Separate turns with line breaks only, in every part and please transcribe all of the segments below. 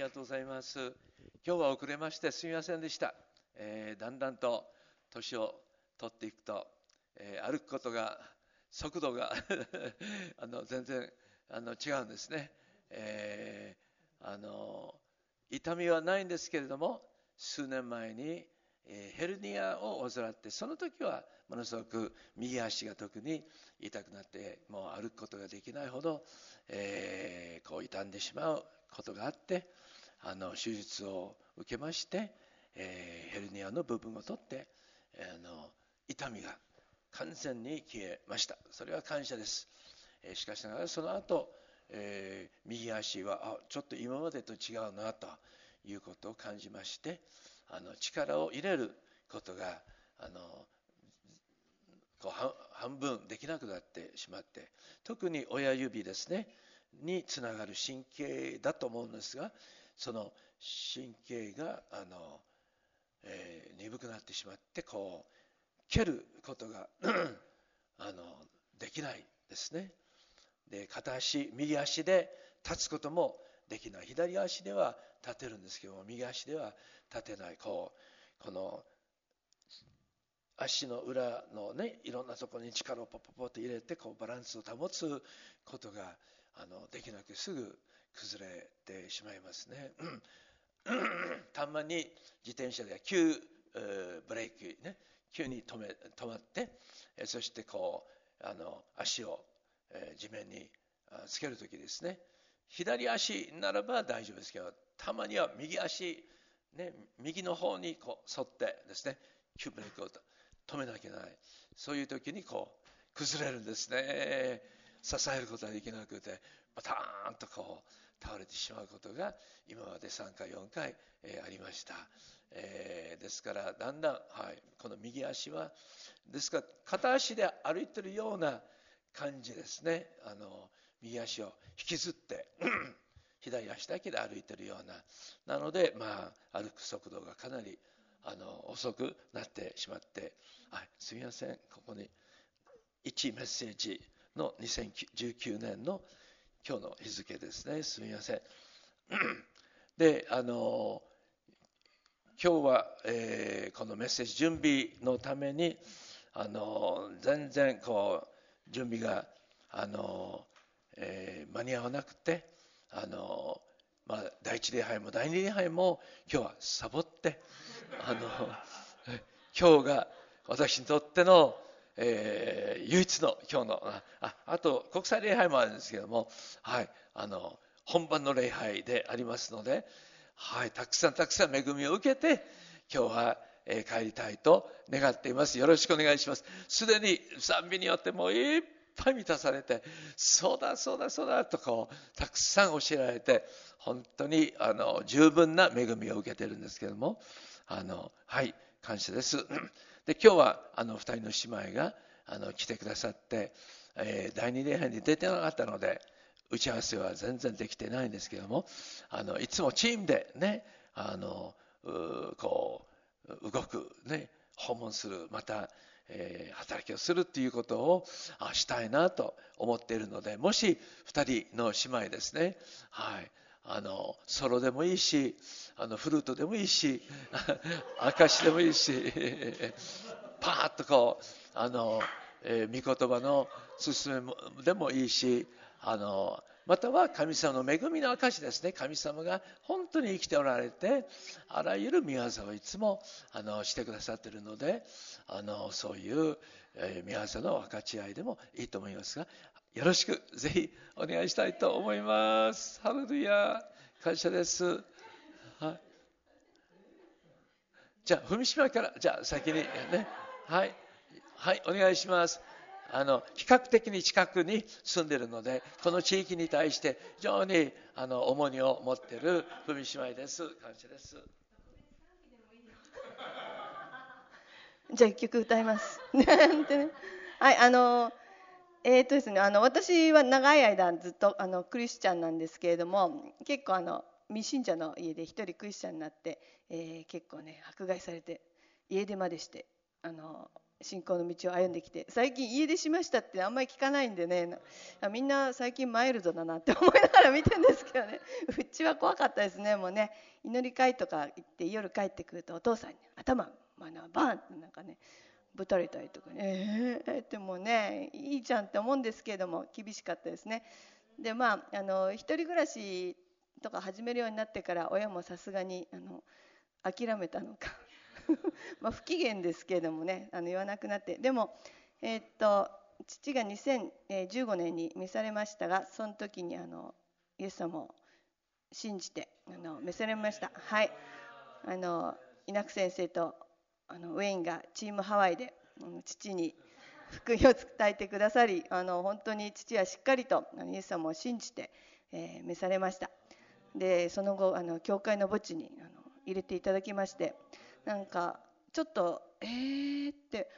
りがとうございます。今日は遅れましてすみませんでした。えー、だんだんと年を取っていくと、えー、歩くことが、速度が あの全然あの違うんですね。えー、あの痛みはないんですけれども、数年前に、えヘルニアを患って、その時はものすごく右足が特に痛くなって、もう歩くことができないほど、え、こう傷んでしまうことがあってあの手術を受けまして、えー、ヘルニアの部分を取って、えー、の痛みが完全に消えました。それは感謝です、えー、しかしながらその後、えー、右足はあちょっと今までと違うなということを感じましてあの力を入れることがあのこう半分できなくなってしまって特に親指ですねにつながる神経だと思うんですがその神経があの、えー、鈍くなってしまってこう蹴ることが あのできないですね。で片足右足で立つこともできない。左足では立てるんですけども右足では立てない。こうこの足の裏のねいろんなところに力をポポポと入れてこうバランスを保つことがあのできなくすぐ崩れてしまいますね。たまに自転車で急ブレーキね急に止め止まってそしてこうあの足を地面につける時ですね。左足ならば大丈夫ですけどたまには右足、ね、右の方にこう沿ってですね急ブレーキを止めなきゃいけない。そういう時にこう崩れるんですね。支えることができなくてバターンとこう倒れてしまうことが今まで3回4回、えー、ありました、えー、ですからだんだん、はい、この右足はですから片足で歩いてるような感じですね。あの右足を引きずって 左足だけで歩いてるような。なのでまあ歩く速度がかなりあの遅くなってしまって、はい、すみません。ここに1メッセージの2019年の今日の日付ですね。すみません。であの今日は、えー、このメッセージ準備のためにあの全然こう準備があの、えー、間に合わなくてあの、まあ、第一礼拝も第二礼拝も今日はサボってあの 今日が私にとってのえー、唯一の今日のああと国際礼拝もあるんですけども、はい、あの本番の礼拝でありますので、はい、たくさんたくさん恵みを受けて今日は、えー、帰りたいと願っています。よろしくお願いします。すでに賛美によってもういっぱい満たされてそうだそうだそうだとこうたくさん教えられて本当にあの十分な恵みを受けてるんですけどもあのはい感謝です。で今日はあの2人の姉妹があの来てくださって、えー、第2礼拝に出てなかったので打ち合わせは全然できてないんですけどもあのいつもチームでねあのこう動く、ね、訪問するまた、えー、働きをするっていうことをあしたいなと思っているのでもし2人の姉妹ですね、はい、あのソロでもいいしあのフルートでもいいし 証でもいいし パーッとこうあの、えー、御言葉の勧めでもいいしあのまたは神様の恵みの証ですね。神様が本当に生きておられてあらゆる御業をいつもあのしてくださっているのであのそういう、えー、御業の分かち合いでもいいと思いますがよろしくぜひお願いしたいと思います。ハレルヤ感謝です。はい。じゃあ、文島から、じゃあ先にね、はい。はい、お願いします。あの、比較的に近くに住んでるので、この地域に対して非常にあの重荷を持っている文姉妹です。感謝です。
じゃあ一曲歌います。はい、あのえーとですね、あの私は長い間ずっとあのクリスチャンなんですけれども結構あの未信者の家で一人クリスチャンになって、えー、結構ね迫害されて家出までしてあの信仰の道を歩んできて最近家出しましたってあんまり聞かないんでねみんな最近マイルドだなって思いながら見てるんですけどね。うちは怖かったですね。もうね祈り会とか行って夜帰ってくるとお父さんに頭、まあ、バーンってなんかねぶたれたりとかね。えー、ってもねいいじゃんって思うんですけれども厳しかったですね。でまああの一人暮らしとか始めるようになってから親もさすがにあの諦めたのか。ま不機嫌ですけれどもねあの言わなくなって。でも、えー、っと父が2015年に召されましたがその時にあのイエス様を信じてあの召されました。はい。あの稲久先生とあのウェインがチームハワイで父に福音を伝えてくださりあの本当に父はしっかりとイエス様を信じて、えー、召されましたでその後あの教会の墓地にあの入れていただきましてなんかちょっとえーって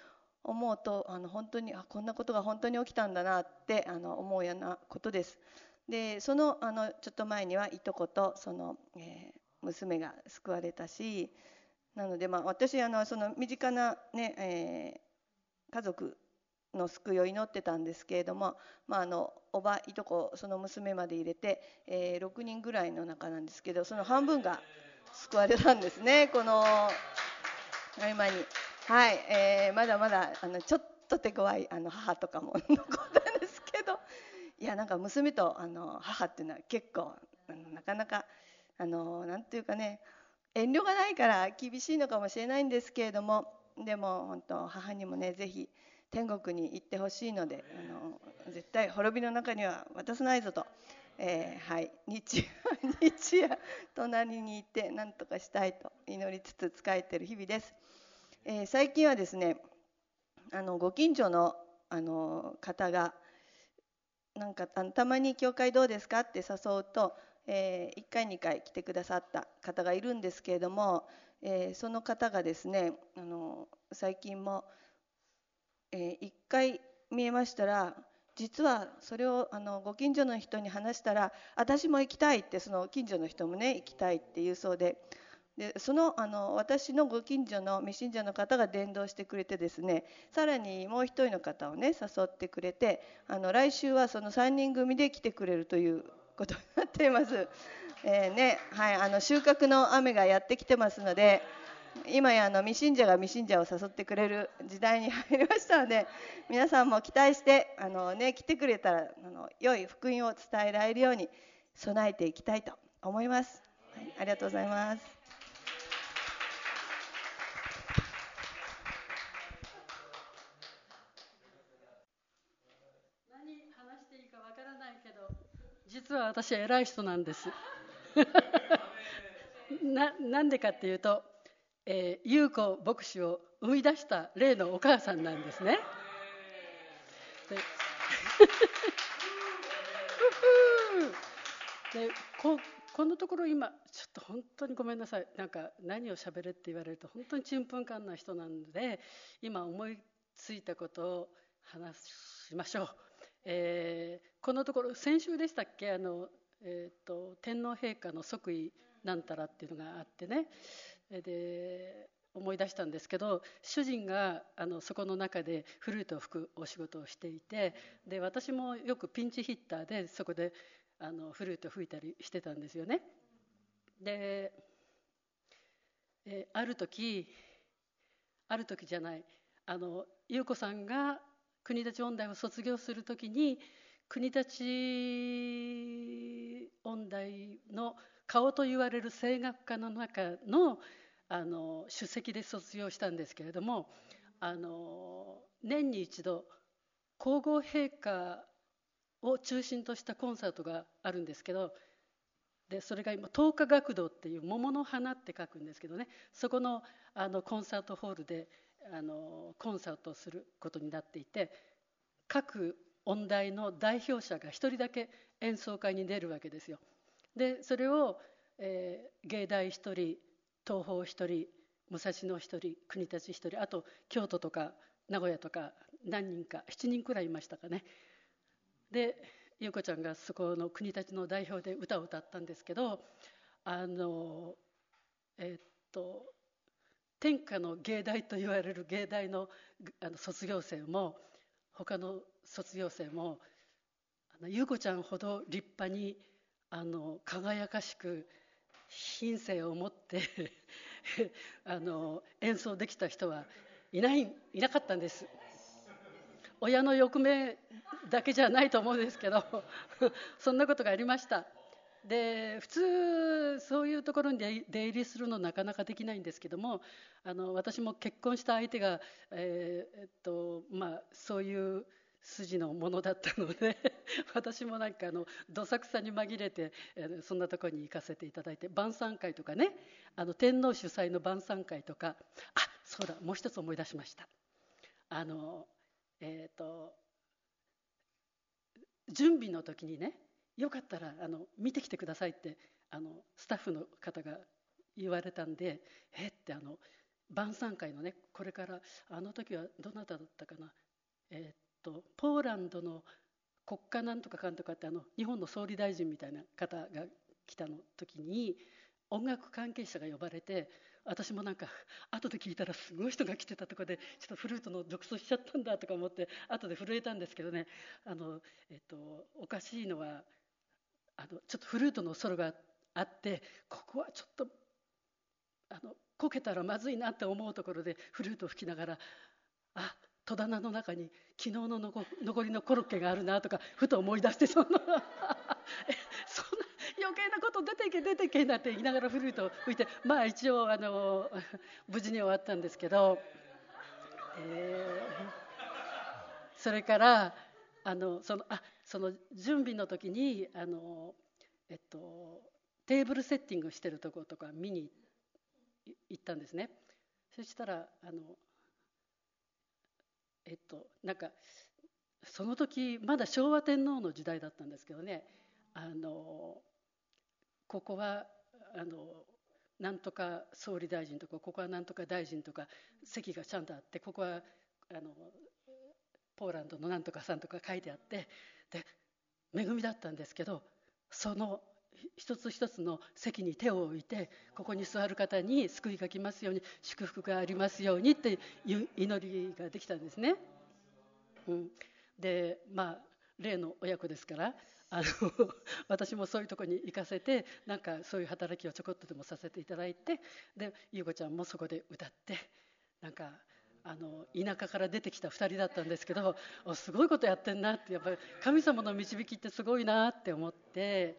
思うとあの本当にあこんなことが本当に起きたんだなってあの思うようなことです。でそのあのちょっと前にはいとことその、えー、娘が救われたしなので、まあ、私あのその身近なね、えー、家族の救いを祈ってたんですけれども、まあ、あのおばいとこその娘まで入れて、えー、6人ぐらいの中なんですけどその半分が救われたんですねこの合間に。はい、えー、まだまだあのちょっと手強いあの母とかも残ったんですけどいやなんか娘とあの母っていうのは結構なかなかあのなんていうかね遠慮がないから厳しいのかもしれないんですけれどもでも本当母にもねぜひ天国に行ってほしいのであの絶対滅びの中には渡さないぞと、えー、はい。日夜 日夜隣にいて何とかしたいと祈りつつ仕えてる日々です、えー、最近はですねあのご近所のあの方がなんかあのたまに教会どうですか？って誘うと、えー、1回2回来てくださった方がいるんですけれども、えー、その方がですねあの最近もえー、1回見えましたら実はそれをあのご近所の人に話したら私も行きたいってその近所の人もね行きたいっていうそうででそのあの私のご近所の未信者の方が伝道してくれてですねさらにもう一人の方をね誘ってくれてあの来週はその3人組で来てくれるということになっています。えー、ねはい、あの収穫の雨がやってきてますので今やあの未信者が未信者を誘ってくれる時代に入りましたので皆さんも期待してあの、ね、来てくれたらあの良い福音を伝えられるように備えていきたいと思います、はい、ありがとうございます
何話していいかわからないけど実は私は偉い人なんです。ななんでかっていうとえー、優子牧師を生み出した例のお母さんなんですね。で ここのところ今ちょっと本当にごめんなさい。なんか何をしゃべれって言われると本当にちんぷんかんな人なので今思いついたことを話しましょう、えー、このところ先週でしたっけ？あの、えーと天皇陛下の即位なんたらっていうのがあってねで思い出したんですけど主人があのそこの中でフルートを吹くお仕事をしていてで私もよくピンチヒッターでそこであのフルートを吹いたりしてたんですよね。でえある時ある時じゃないあの優子さんが国立音大を卒業する時に国立音大の顔と言われる声楽家の中のあの出席で卒業したんですけれどもあの年に一度皇后陛下を中心としたコンサートがあるんですけどでそれが今東華学堂っていう桃の花って書くんですけどねそこのあのコンサートホールであのコンサートをすることになっていて各音大の代表者が1人だけ演奏会に出るわけですよ。でそれを、えー、芸大1人東宝1人武蔵野1人国立1人あと京都とか名古屋とか何人か7人くらいいましたかねで優子ちゃんがそこの国立の代表で歌を歌ったんですけどあのえっと天下の芸大と言われる芸大のあの卒業生も他の卒業生も優子ちゃんほど立派にあの輝かしく品性を持って あの演奏できた人はいないいなかったんです。親の欲目だけじゃないと思うんですけどそんなことがありました。で普通そういうところに出入りするのなかなかできないんですけどもあの私も結婚した相手が、えー、えっとまあ、そういう筋のものだったので 私もなんかあのどさくさに紛れて、えー、そんなとこに行かせていただいて晩餐会とかねあの天皇主催の晩餐会とかあそうだもう一つ思い出しました。あのえっ、と準備の時にねよかったらあの見てきてくださいってあのスタッフの方が言われたんでえってあの晩餐会のねこれからあの時はどなただったかな。えー、っとポーランドの国家なんとかかんとかってあの日本の総理大臣みたいな方が来たの時に音楽関係者が呼ばれて私もなんか後で聞いたらすごい人が来てたとこでちょっとフルートの独奏しちゃったんだとか思って後で震えたんですけどね。あの、えっと、おかしいのはあのちょっとフルートのソロがあってここはちょっとあのこけたらまずいなって思うところでフルートを吹きながらあ戸棚の中に昨日の残りのコロッケがあるなとかふと思い出してそんなそんな余計なこと出ていけ出ていけなんて言いながらフルートを吹いてまあ一応あの無事に終わったんですけど、えー、それからあのそのあその準備の時にあの、えっと、テーブルセッティングしてるとことか見に行ったんですね。そしたらあのえっとなんかその時まだ昭和天皇の時代だったんですけどねあのここはあのなんとか総理大臣とかここはなんとか大臣とか席がちゃんとあってここはあのポーランドのなんとかさんとか書いてあってで恵みだったんですけどその一つ一つの席に手を置いてここに座る方に救いが来ますように祝福がありますようにっていう祈りができたんですね。うん、でまあ例の親子ですからあの 私もそういうとこに行かせてなんかそういう働きをちょこっとでもさせていただいてで優子ちゃんもそこで歌ってなんかあの田舎から出てきた2人だったんですけどすごいことやってんなってやっぱり神様の導きってすごいなって思って、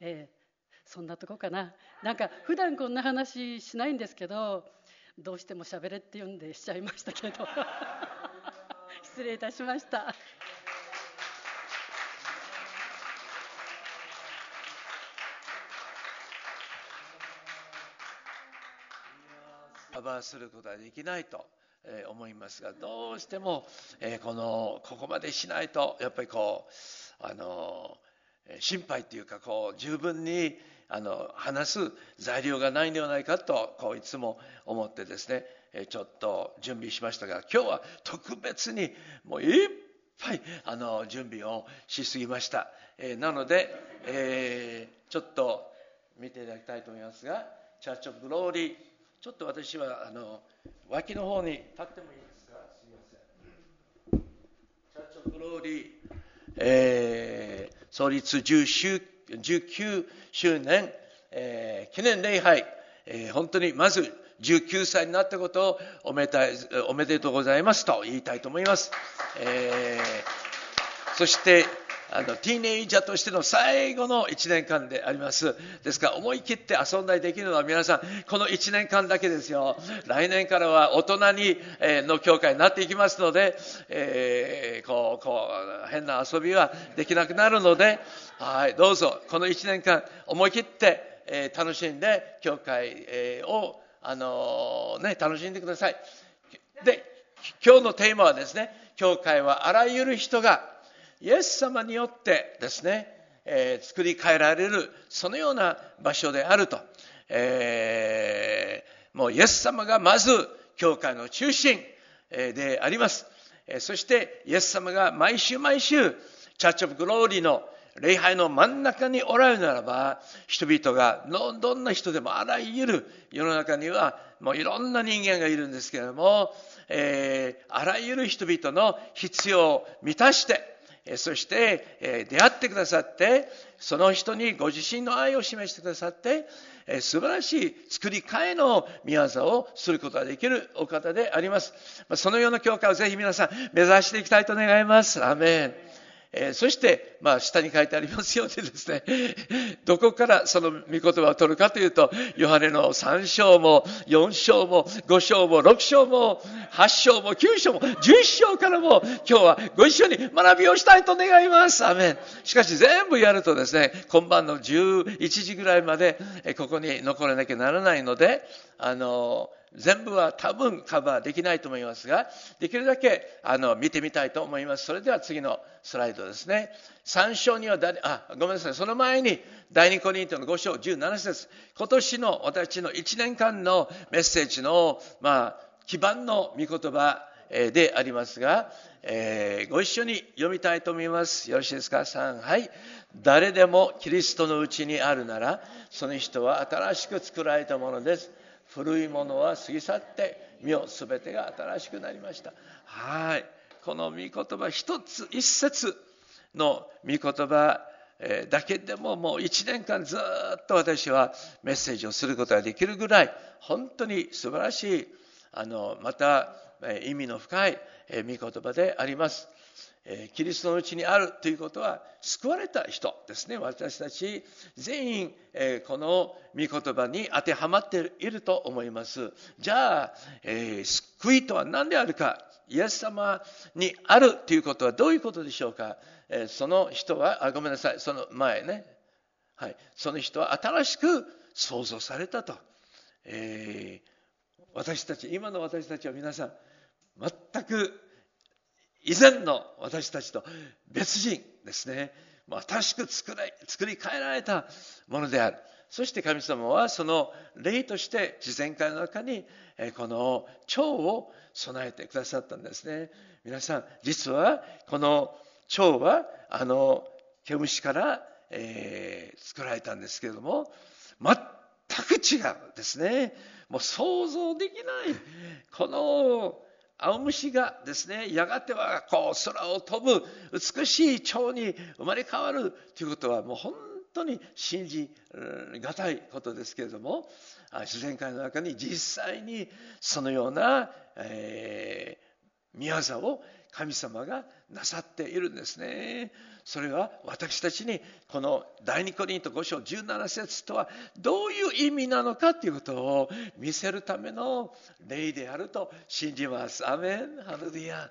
えー、そんなとこかななんか普段こんな話しないんですけどどうしても喋れって言うんでしちゃいましたけど 失礼いたしました。
カバーすることはできないとえ思いますがどうしても、えこのここまでしないとやっぱりこうあの心配というかこう十分にあの話す材料がないんではないかとこういつも思ってですねちょっと準備しましたが今日は特別にもういっぱいあの準備をしすぎました、えなので、え、ちょっと見ていただきたいと思いますが「チャーチ・オブ・グローリー」ちょっと私はあの脇の方に立ってもいいですか？すみません。チャーチョグローリー、えー、創立10周19周年、えー、記念礼拝、えー、本当にまず19歳になったことをおめでたおめでとうございますと言いたいと思います。えー、そしてあのティーネイジャーとしての最後の1年間であります。ですから思い切って遊んだりできるのは皆さんこの1年間だけですよ。来年からは大人に、えー、の教会になっていきますので、えー、こうこう変な遊びはできなくなるのではいどうぞこの1年間思い切って、えー、楽しんで教会、えー、をあのね楽しんでください。で今日のテーマはですね教会はあらゆる人がイエス様によってですね、えー、作り変えられるそのような場所であると、えー、もうイエス様がまず教会の中心であります。そしてイエス様が毎週毎週チャーチ・オブ・グローリーの礼拝の真ん中におられるならば、人々が、どんな人でもあらゆる世の中には、もういろんな人間がいるんですけれども、えー、あらゆる人々の必要を満たして、そして出会ってくださって、その人にご自身の愛を示してくださって、素晴らしい作り替えの宮業をすることができるお方であります。そのような教会をぜひ皆さん目指していきたいと願います。アメン。えー、そして、まあ、下に書いてありますようにですね、どこからその御言葉を取るかというと、ヨハネの3章も、4章も、5章も、6章も、8章も、9章も、11章からも、今日はご一緒に学びをしたいと願います。アメン。しかし全部やるとですね、今晩の11時ぐらいまで、ここに残らなきゃならないので、あの、全部は多分カバーできないと思いますが、できるだけあの見てみたいと思います。それでは次のスライドですね。3章にはあ、ごめんなさい。その前に、第2コリントの5章17節今年の私の1年間のメッセージの、まあ、基盤の御言葉でありますが、えー、ご一緒に読みたいと思います。よろしいですか ?3、はい。誰でもキリストのうちにあるなら、その人は新しく作られたものです。古いものは過ぎ去って身を全てが新しくなりました。はい。この御言葉一つ一節の御言葉だけでももう1年間ずっと私はメッセージをすることができるぐらい本当に素晴らしいあのまた意味の深い御言葉であります。キリストのうちにあるということは救われた人ですね。私たち全員この御言葉に当てはまっていると思います。じゃあ、え、救いとは何であるかイエス様にあるということはどういうことでしょうか、え、その人はあごめんなさい。その前ね、はい、その人は新しく創造されたと、えー、私たち今の私たちは皆さん全く以前の私たちと別人ですね。新しく作作り変えられたものである。そして神様はその霊として自然界の中にこの蝶を備えてくださったんですね。皆さん、実はこの蝶はあの毛虫から、えー、作られたんですけれども、全く違うですね。もう想像できない。この青虫がですね、やがてはこう空を飛ぶ美しい蝶に生まれ変わるということはもう本当に信じがたいことですけれども、自然界の中に実際にそのような、えー、宮沢を神様がなさっているんですね。それは私たちにこの第二コリント5章17節とはどういう意味なのかということを見せるための例であると信じます。アメンハルディア、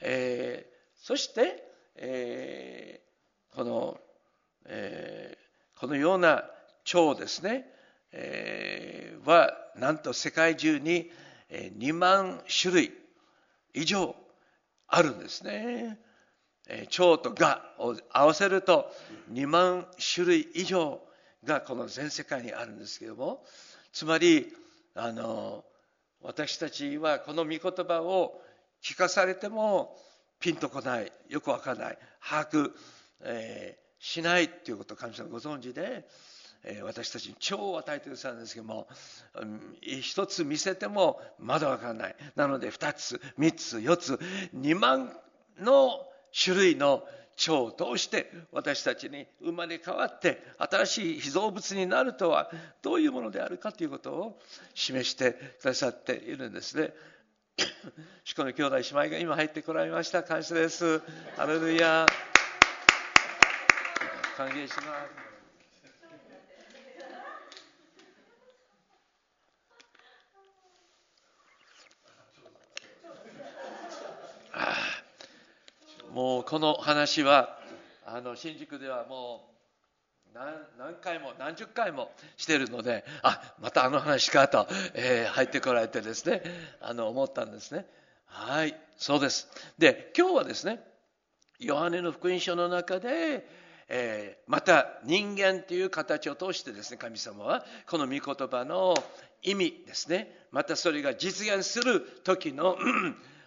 えー、そして、えー、この、えー、このような蝶ですね、えー、はなんと世界中に2万種類以上あるんですね。蝶と蛾を合わせると2万種類以上がこの全世界にあるんですけどもつまりあの私たちはこの御言葉を聞かされてもピンとこないよくわからない把握、えー、しないということを神様ご存知で、えー、私たちに蝶を与えてくださるんですけども、うん、一つ見せてもまだわからないなので二つ三つ四つ二万の種類の蝶を通して私たちに生まれ変わって新しい被造物になるとはどういうものであるかということを示してくださっているんですね。祝の兄弟姉妹が今入ってこられました。感謝です。アレルヤ。歓迎します。もうこの話はあの新宿ではもう何何回も何十回もしてるのであまたあの話かと、えー、入ってこられてですねあの思ったんですね。はいそうです。で今日はですねヨハネの福音書の中で、えー、また人間という形を通してですね神様はこの御言葉の意味ですねまたそれが実現する時の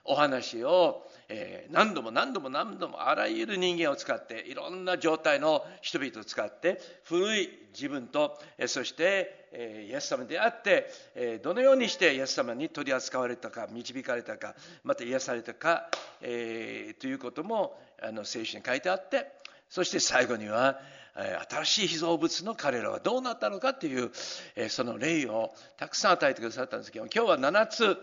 お話を、えー、何度も何度も何度もあらゆる人間を使っていろんな状態の人々を使って古い自分と、え、そして、え、イエス様であって、えどのようにしてイエス様に取り扱われたか導かれたかまた癒されたか、えということもあの聖書に書いてあってそして最後には新しい被造物の彼らはどうなったのかというその例をたくさん与えてくださったんですけど今日は7つ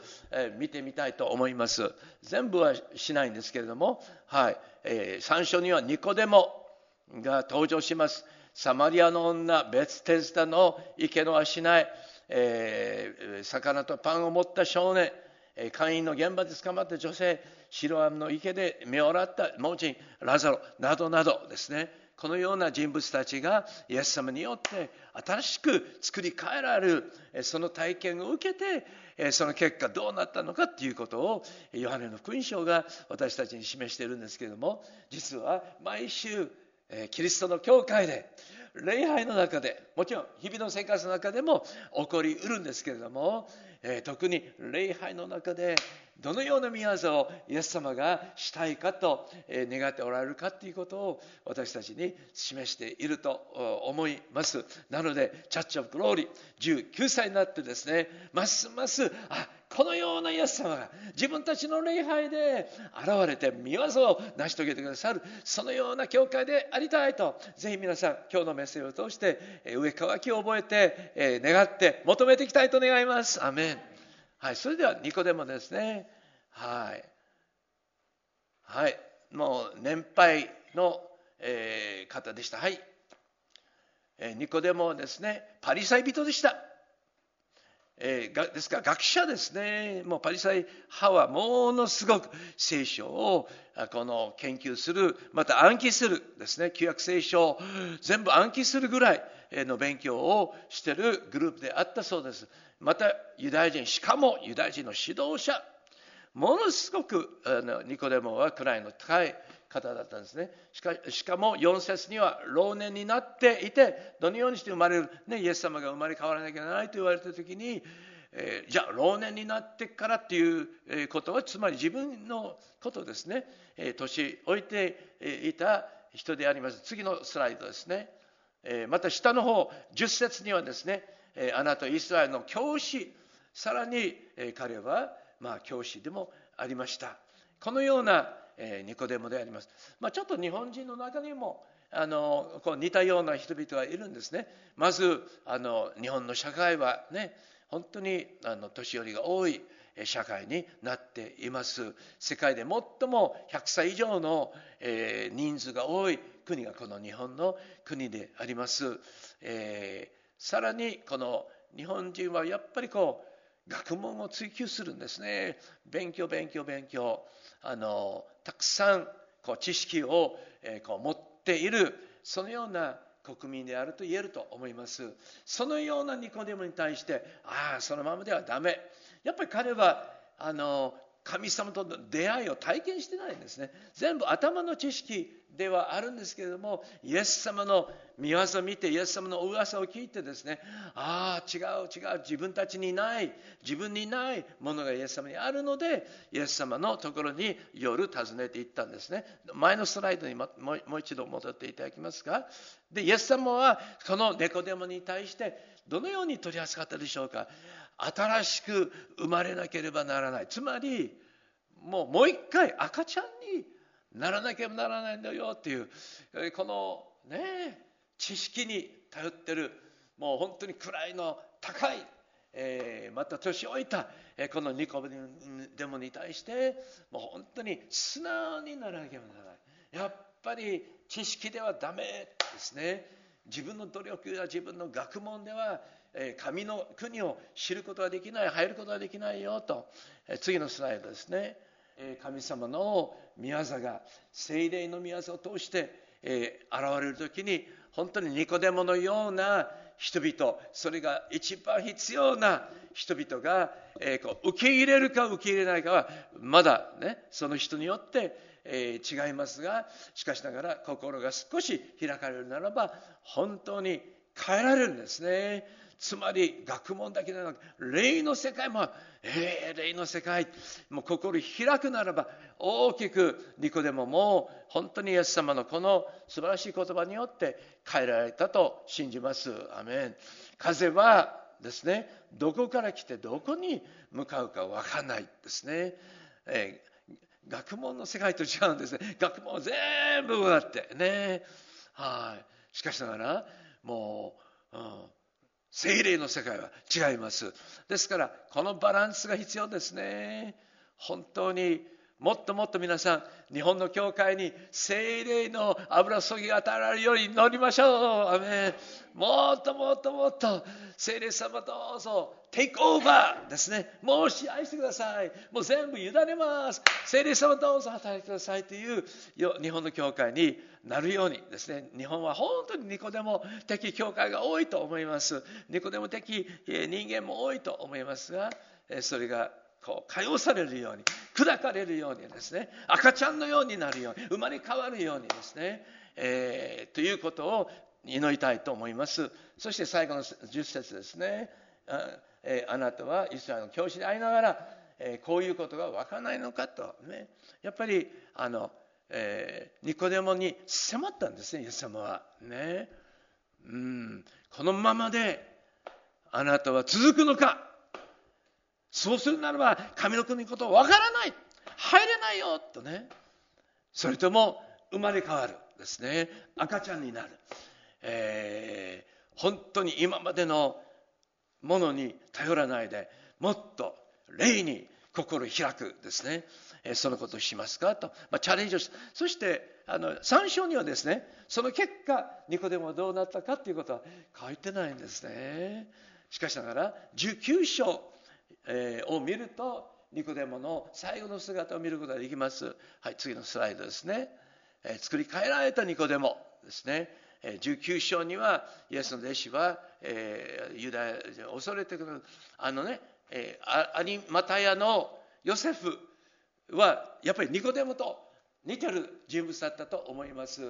見てみたいと思います。全部はしないんですけれども、はい、3章にはニコデモが登場します。サマリアの女ベツテズダの池の足ない、えー、魚とパンを持った少年。会員の現場で捕まった女性。白アムの池で目を洗った盲人ラザロなどなどですね。このような人物たちがイエス様によって新しく作り変えられるその体験を受けてその結果どうなったのかということをヨハネの福音書が私たちに示しているんですけれども実は毎週キリストの教会で礼拝の中でもちろん日々の生活の中でも起こりうるんですけれども特に礼拝の中でどのような宮沢をイエス様がしたいかと願っておられるかということを私たちに示していると思います。なのでチャッチ・オブ・グローリー19歳になってですねますますあこのようなイエス様が自分たちの礼拝で現れて見業を成し遂げてくださるそのような教会でありたいとぜひ皆さん今日のメッセージを通して上乾きを覚えて願って求めていきたいと願います。アメン。はいそれでは2個でもですね。はい。はい。もう年配の、えー、方でした。はい。ニコデモですね。パリサイ人でした。えー、ですから学者ですね。もうパリサイ派はものすごく聖書をこの研究するまた暗記するですね。旧約聖書を全部暗記するぐらいの勉強をしているグループであったそうです。またユダヤ人しかもユダヤ人の指導者。ものすごくあのニコデモは位の高い方だったんですね。しかしかも4節には老年になっていてどのようにして生まれる、ね、イエス様が生まれ変わらなきゃならないと言われた時に、えー、じゃあ老年になってからっていうことはつまり自分のことですね、えー、年老いていた人であります。次のスライドですね、えー、また下の方10節にはですね、えあなたイスラエルの教師。さらに、え彼は、まあ、教師でもありました。このようなえ、ニコデモであります、まあ、ちょっと日本人の中にもあのこう似たような人々がいるんですね。まずあの日本の社会はね本当にあの年寄りが多い社会になっています。世界で最も100歳以上の、えー、人数が多い国がこの日本の国であります、えー、さらにこの日本人はやっぱりこう学問を追求するんですね。勉強勉強勉強。あのたくさんこう知識を、えこう持っているそのような国民であると言えると思います。そのようなニコデモに対してああそのままではダメ。やっぱり彼はあの神様との出会いを体験してないんですね。全部頭の知識ではあるんですけれどもイエス様の見業を見てイエス様の噂を聞いてですねああ違う違う自分たちにない自分にないものがイエス様にあるのでイエス様のところに夜訪ねていったんですね。前のスライドにもう一度戻っていただきますがでイエス様はこのネコデモに対してどのように取り扱ったでしょうか？新しく生まれなければならない。つまりもうもう一回赤ちゃんにならなければならないんだよっていうこのね知識に頼ってるもう本当に位の高い、えー、また年老いた、えこのニコデモに対してもう本当に素直にならなければならない。やっぱり知識ではダメですね。自分の努力や自分の学問では神の国を知ることはできない入ることはできないよと次のスライドですね。神様の御業が精霊の御業を通して現れる時に本当にニコデモのような人々それが一番必要な人々が受け入れるか受け入れないかはまだねその人によって違いますがしかしながら心が少し開かれるならば本当に変えられるんですね。つまり学問だけではなく霊の世界もえー、霊の世界もう心開くならば大きくニコデモも本当にイエス様のこの素晴らしい言葉によって変えられたと信じます。アメン。風はですねどこから来てどこに向かうか分かんないですね、えー、学問の世界と違うんですね。学問全部があってね。はい。しかしながらもう、うん、精霊の世界は違います。ですから、このバランスが必要ですね。本当にもっともっと皆さん、日本の教会に精霊の油注ぎが与えられるように乗りましょう。アメもっともっともっと、精霊様どうぞ、テイクオーバーですね。もう支配してください。もう全部委ねます。精霊様どうぞ働いてくださいという日本の教会になるようにですね。日本は本当にニコデモ的教会が多いと思います。ニコデモ的人間も多いと思いますが、それがこう、通されるように、砕かれるようにですね、赤ちゃんのようになるように、生まれ変わるようにですね、えー、ということを祈りたいと思います。そして最後の10節ですね。あ,、えー、あなたはイスラエルの教師でありながら、えー、こういうことが分からないのかと。ね、やっぱり、あの、えー、ニコデモに迫ったんですね、イエス様は。ね。うん、このままであなたは続くのかそうするならば、神の国のことわからない。入れないよ、とね。それとも、生まれ変わる。ですね。赤ちゃんになる。えー、本当に今までのものに頼らないで、もっと霊に心開くですね。えそのことをしますかと、まあ、チャレンジをしそしてあの3章にはですねその結果ニコデモどうなったかということは書いてないんですねしかしながら19章えー、を見るとニコデモの最後の姿を見ることができます。はい、次のスライドですね。えー、作り変えられたニコデモですね。えー、19章にはイエスの弟子は、えー、ユダヤ恐れてくるあのね、えー、アニマタヤのヨセフはやっぱりニコデモと似てる人物だったと思います。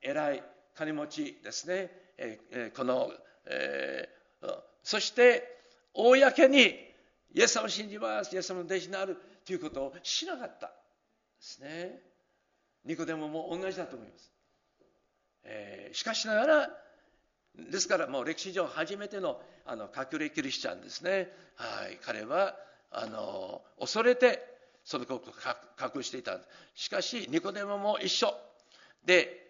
偉い金持ちですね。えー、この、えー、そして公にイエス様を信じます、イエス様の弟子になるということをしなかったですね。ニコデモも同じだと思います。えー、しかしながら、ですからもう歴史上初めてのあの隠れキリシチャンですね。はい、彼はあの恐れてそのことを隠していた。しかしニコデモも一緒。で、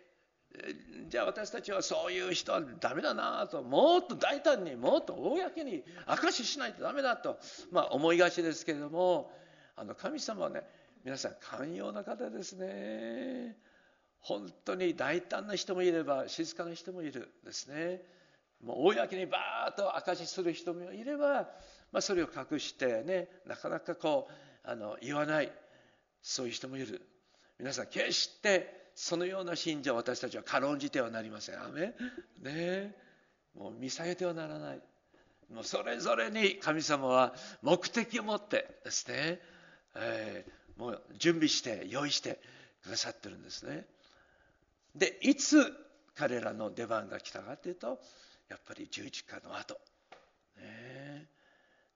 じゃあ私たちはそういう人はダメだなともっと大胆にもっと公に証ししないとダメだと、まあ、思いがちですけれどもあの神様はね皆さん寛容な方ですね。本当に大胆な人もいれば静かな人もいるですね。もう公にバーッと証しする人もいれば、まあ、それを隠してねなかなかこうあの言わないそういう人もいる。皆さん決してそのような信者を私たちは軽んじてはなりません。アメねもう見下げてはならない。もうそれぞれに神様は目的を持ってですね、えー、もう準備して用意してくださってるんですね。で、いつ彼らの出番が来たかというと、やっぱり十字架の後。ね、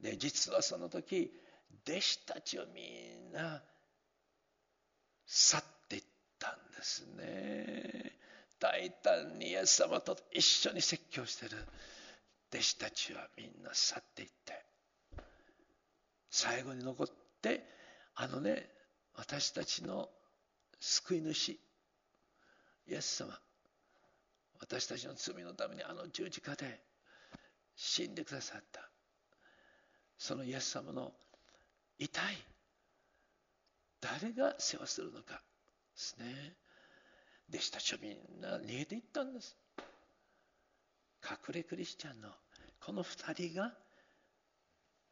で、実はその時、弟子たちをみんな去ってですね。大胆にイエス様と一緒に説教してる弟子たちはみんな去っていって最後に残ってあのね私たちの救い主イエス様私たちの罪のためにあの十字架で死んでくださったそのイエス様の痛い誰が世話するのかですね。弟子た。ちはみんな逃げていったんです。隠れクリスチャンのこの2人が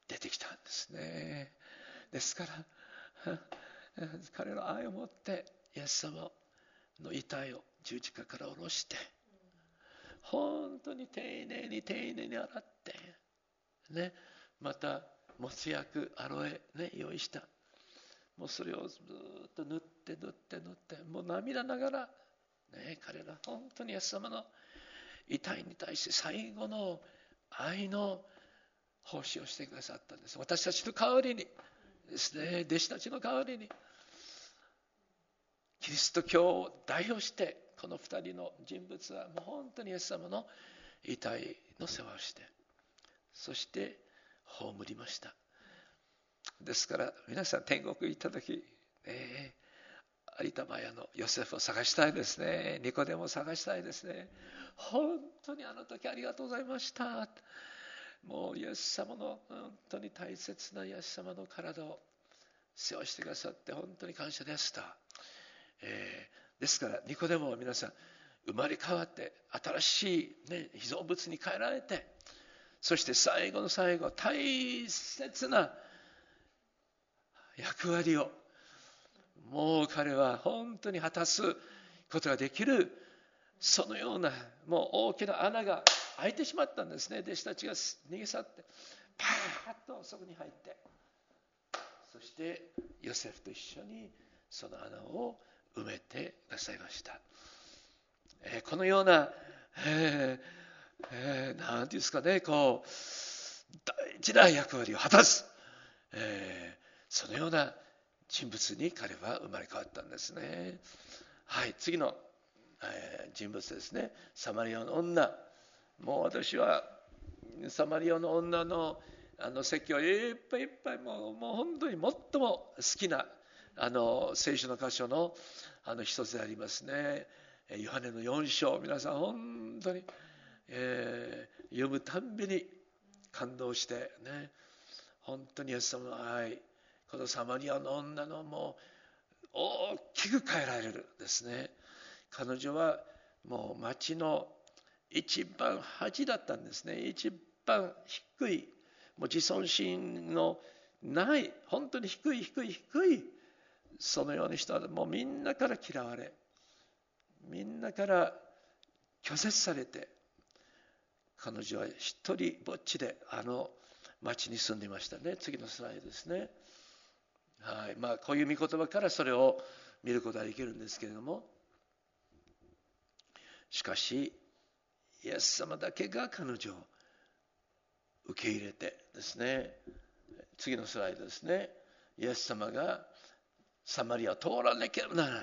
出てきたんですね。ですから 彼の愛を持ってイエス様の遺体を十字架から下ろして本当に丁寧に丁寧に洗ってねまたもつ薬アロエね用意した。もうそれをずっと塗って塗って塗ってもう涙ながら、ね、彼ら本当にイエス様の遺体に対して最後の愛の奉仕をしてくださったんです。私たちの代わりにですね弟子たちの代わりにキリスト教を代表してこの2人の人物はもう本当にイエス様の遺体の世話をしてそして葬りました。ですから皆さん天国行った時、え、有田マヤのヨセフを探したいですね。ニコデモを探したいですね。本当にあの時ありがとうございました。もうイエス様の本当に大切なイエス様の体を世話してくださって本当に感謝でした、えー、ですからニコデモは皆さん生まれ変わって新しい、ね、被造物に変えられてそして最後の最後大切な役割を。もう彼は本当に果たすことができる。そのようなもう大きな穴が開いてしまったんですね。弟子たちが逃げ去ってパーッとそこに入って。そしてヨセフと一緒にその穴を埋めてくださいました、え、このような、えーえー、ていうんですかねこう大事な役割を果たす、え、そのような人物に彼は生まれ変わったんですね。はい次のえ人物ですね。サマリアの女。もう私はサマリアの女のあの説教いっぱいいっぱいもうもう本当に最も好きなあの聖書の箇所のあの一つでありますね。ヨハネの4章。皆さん本当に、えー、読むたんびに感動してね。本当にイエス様の愛このサマリアの女のもう大きく変えられるですね。彼女はもう町の一番恥だったんですね。一番低いもう自尊心のない本当に低い低い低いそのような人はもうみんなから嫌われみんなから拒絶されて彼女は一人ぼっちであの町に住んでいましたね。次のスライドですね。はい。まあこういう御言葉からそれを見ることができるんですけれども。しかしイエス様だけが彼女を受け入れてですね。次のスライドですね。イエス様がサマリアを通らなければならない。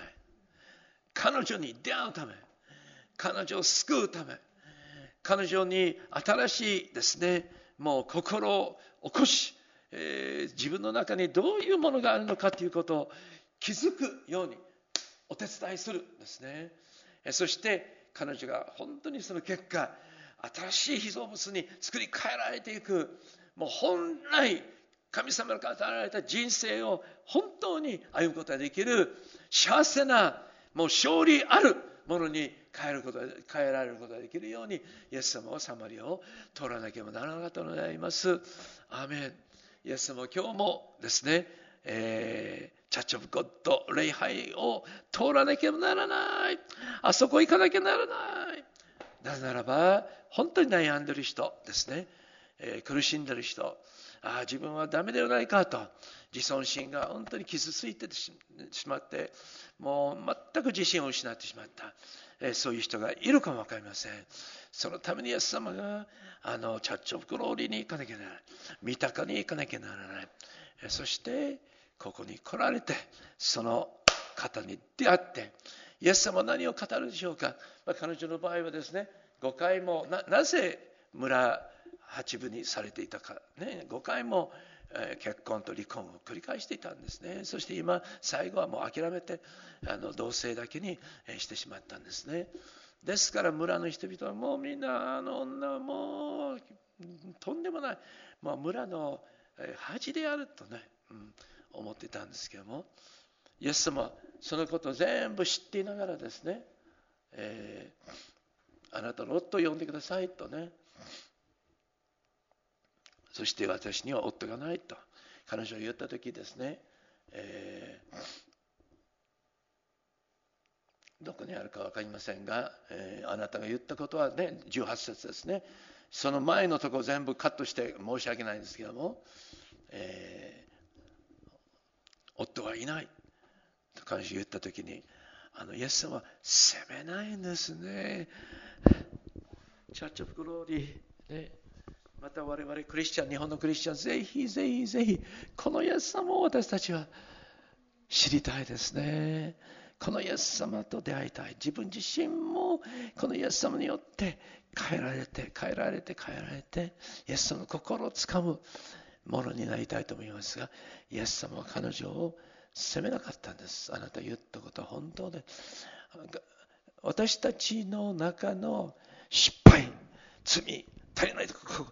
彼女に出会うため彼女を救うため彼女に新しいですねもう心を起こし、えー、自分の中にどういうものがあるのかということを気づくようにお手伝いするんですね。そして彼女が本当にその結果新しい被造物に作り変えられていく。もう本来神様から与えられた人生を本当に歩むことができる幸せなもう勝利あるものに変えること変えられることができるようにイエス様はサマリアを通らなければならなかったのであります。アメン。イエス様今日もですね、えーチャッチオブゴッド、礼拝を通らなければならない。あそこ行かなきゃならない。なぜならば、本当に悩んでる人ですね。えー、苦しんでる人。ああ、自分はダメではないかと。自尊心が本当に傷ついてしまって、もう全く自信を失ってしまった。そういう人がいるかもわかりません。そのためにイエス様が、あの、チャッチオブグローリーに行かなきゃならない。三鷹に行かなきゃならない。そして、ここに来られてその方に出会ってイエス様は何を語るでしょうか、まあ、彼女の場合はですね5回もなぜ村八分にされていたか、ね、5回も結婚と離婚を繰り返していたんですね。そして今最後はもう諦めてあの同性だけにしてしまったんですね。ですから村の人々はもうみんなあの女はもうとんでもない、まあ、村の恥であるとね、うん、思ってたんですけども。イエス様そのことを全部知っていながらですね、えー、あなたの夫を呼んでくださいとねそして私には夫がないと。彼女が言った時ですね、えー、どこにあるか分かりませんが、えー、あなたが言ったことはね18節ですね。その前のところ全部カットして申し訳ないんですけども、え夫はいない。と彼女言った時にあのイエス様は責めないんですね。チャッチョフグローリー、ね、また我々クリスチャン、日本のクリスチャン、ぜひぜひぜひ、このイエス様を私たちは知りたいですね。このイエス様と出会いたい。自分自身もこのイエス様によって変えられて、変えられて、変えられて、イエス様の心をつかむものになりたいと思いますが、イエス様は彼女を責めなかったんです。あなた言ったことは本当で。私たちの中の失敗、罪、足りないとこ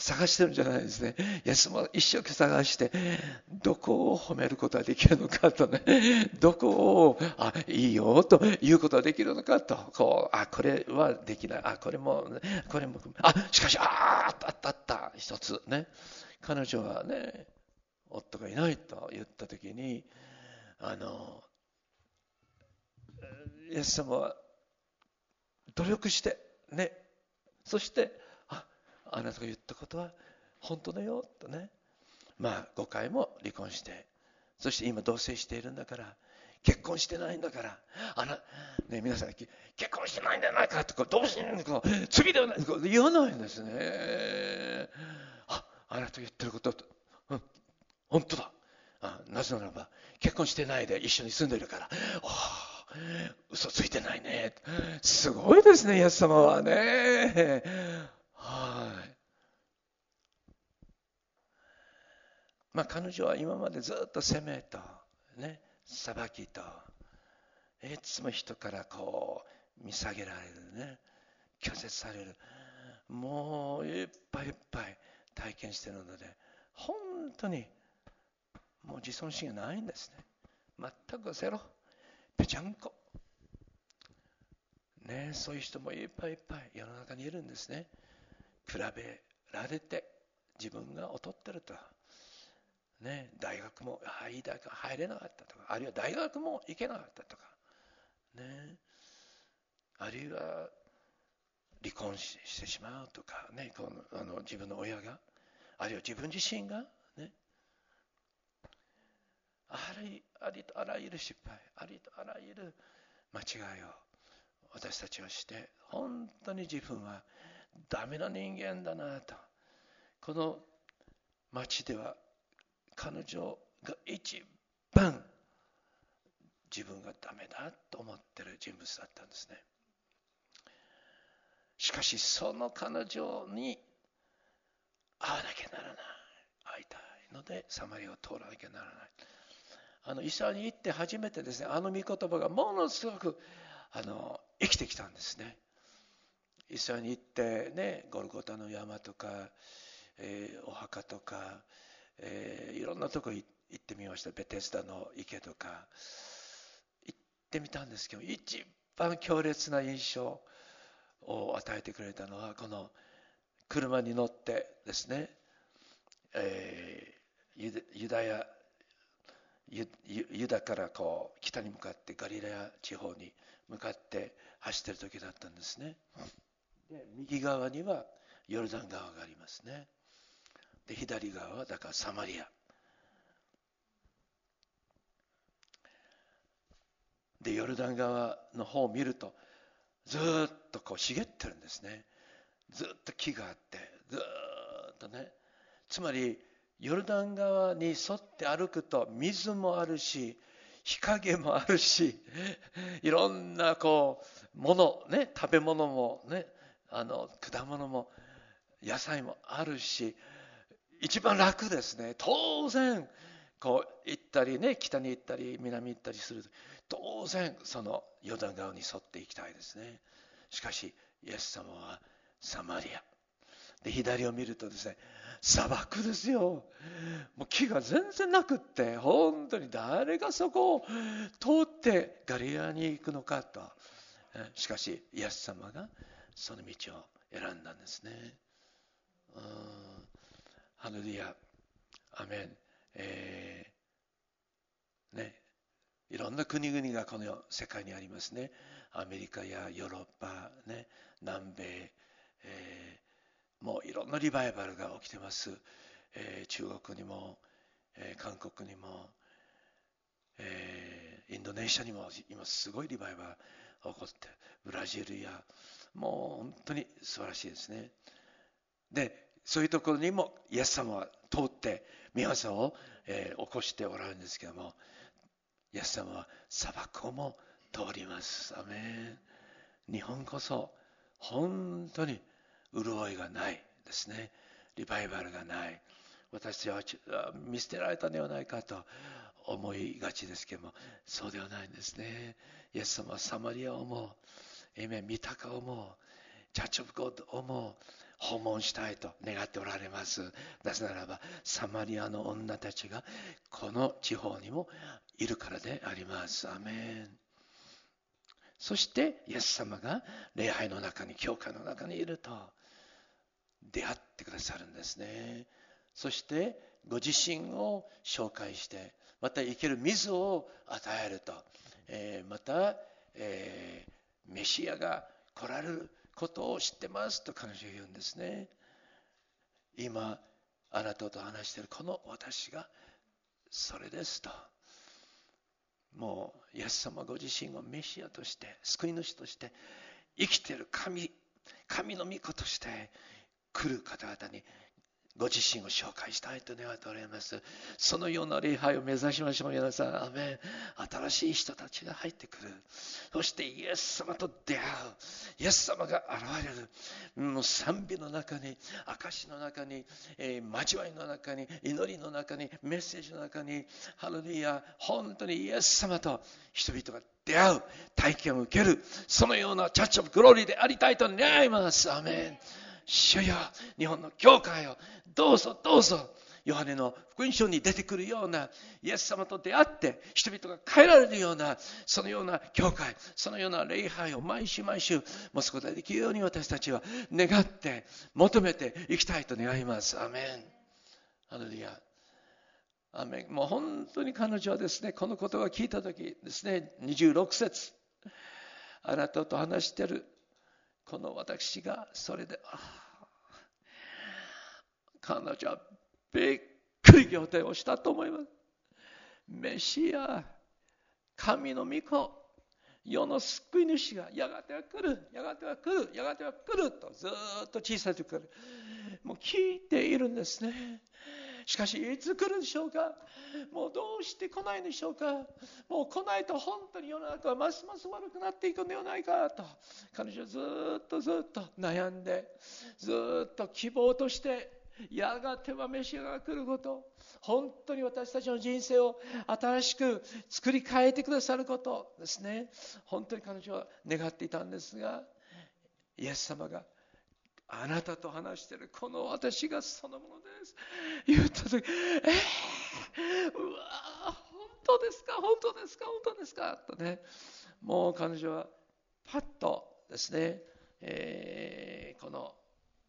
探してるんじゃないですね。イエスも一生懸命探して、どこを褒めることができるのかとね、どこを、あ、いいよということができるのかと、こう、あ、これはできない、あ、これも、これも、あ、しかし、あ、あったあったあった、一つね。彼女はね、夫がいないと言ったときに、あの、イエス様は努力して、ね、そしてあなたが言ったことは本当だよとね。まあ5回も離婚して。そして今同棲しているんだから。結婚してないんだから。あな、ね、皆さん結婚してないんじゃないかとかどうしてんのか罪ではないとか言わないんですね。ああなたが言ってること、うん、本当だ。あなぜならば結婚してないで一緒に住んでるから。嘘ついてないね。すごいですねイエス様はね。はい。まあ彼女は今までずっと責めとね。裁きと。いつも人からこう見下げられるね。拒絶される。もういっぱいいっぱい。体験してるので。本当に。もう自尊心がないんですね。全くゼロ。ぺちゃんこ。ね。そういう人もいっぱいいっぱい。世の中にいるんですね。比べられて自分が劣ってると。ね、大学も、いい大学入れなかったとか、あるいは大学も行けなかったとか、ね、あるいは離婚してしまうとか、ね、このあの自分の親が、あるいは自分自身が、ね、ありありとあらゆる失敗、ありとあらゆる間違いを私たちはして、本当に自分はダメな人間だなと。この町では彼女が一番自分がダメだと思ってる人物だったんですね。しかしその彼女に会わなきゃならない。会いたいのでサマリを通らなきゃならない。あの医者に行って初めてですねあの御言葉がものすごくあの生きてきたんですね。一緒に行ってねゴルゴタの山とか、えー、お墓とか、えー、いろんなとこ行ってみました。ベテスダの池とか。行ってみたんですけど一番強烈な印象を与えてくれたのはこの車に乗ってですね、えー、ユダヤユユダからこう北に向かってガリラヤ地方に向かって走ってる時だったんですね。で右側にはヨルダン川がありますね。で左側はだからサマリア。でヨルダン川の方を見るとずっとこう茂ってるんですね。ずっと木があってずっとね。つまりヨルダン川に沿って歩くと水もあるし日陰もあるしいろんなこうものね食べ物もねあの果物も野菜もあるし一番楽ですね。当然こう行ったりね北に行ったり南行ったりする当然そのヨダン川に沿っていきたいですね。しかしイエス様はサマリア。で左を見るとですね砂漠ですよ。もう木が全然なくって本当に誰がそこを通ってガリアに行くのかと。しかしイエス様がその道を選んだんですね。ハレルヤ、アメン、えー、ね、いろんな国々がこの世界にありますね。アメリカやヨーロッパ、ね、南米、えー、もういろんなリバイバルが起きてます。えー、中国にも、えー、韓国にも、え、インドネシアにも今すごいリバイバルが起こってブラジルやもう本当に素晴らしいですね。でそういうところにもイエス様は通って御業を、えー、起こしておられるんですけどもイエス様は砂漠をも通ります。アメン。日本こそ本当に潤いがないですね。リバイバルがない。私は見捨てられたのではないかと思いがちですけどもそうではないんですね。イエス様はサマリアをもエメ三鷹をもチャッチョブゴッドをも訪問したいと願っておられます。なぜならばサマリアの女たちがこの地方にもいるからであります。アメン。そしてイエス様が礼拝の中に教会の中にいると出会ってくださるんですね。そしてご自身を紹介してまた生ける水を与えると、えー、また、えー、メシアが来られることを知ってますと彼女は言うんですね。今あなたと話しているこの私がそれですと。もうイエス様ご自身をメシアとして救い主として生きている神神の御子として来る方々にご自身を紹介したいと願っておられます。そのような礼拝を目指しましょう、皆さん。アメン。新しい人たちが入ってくる。そしてイエス様と出会う。イエス様が現れる。もう賛美の中に、証の中に、えー、交わりの中に、祈りの中に、メッセージの中に、ハレルヤ、本当にイエス様と人々が出会う、体験を受ける。そのようなチャッチオブグローリーでありたいと願います。アメン。主よ、日本の教会をどうぞどうぞ、ヨハネの福音書に出てくるような、イエス様と出会って、人々が変えられるような、そのような教会、そのような礼拝を毎週毎週持つことができるように私たちは願って、求めていきたいと願います。アメン。ハレルヤ。アメン。もう本当に彼女はですね、この言葉を聞いたときですね、26節あなたと話してるこの私がそれで、彼女はびっくり仰天をしたと思います。メシア、神の御子、世の救い主がやがては来る、やがては来る、やがては来るとずっと小さい時からもう聞いているんですね。しかし、いつ来るんでしょうか？もうどうして来ないでしょうか？もう来ないと本当に世の中はますます悪くなっていくのではないかと、彼女はずっとずっと悩んで、ずっと希望として、やがてはメシアが来ること、本当に私たちの人生を新しく作り変えてくださることですね。本当に彼女は願っていたんですが、イエス様があなたと話してるこの私がそのものです。言った時、えー、うわ本当ですか？本当ですか？本当ですか？とね、もう彼女はパッとですね、えー、この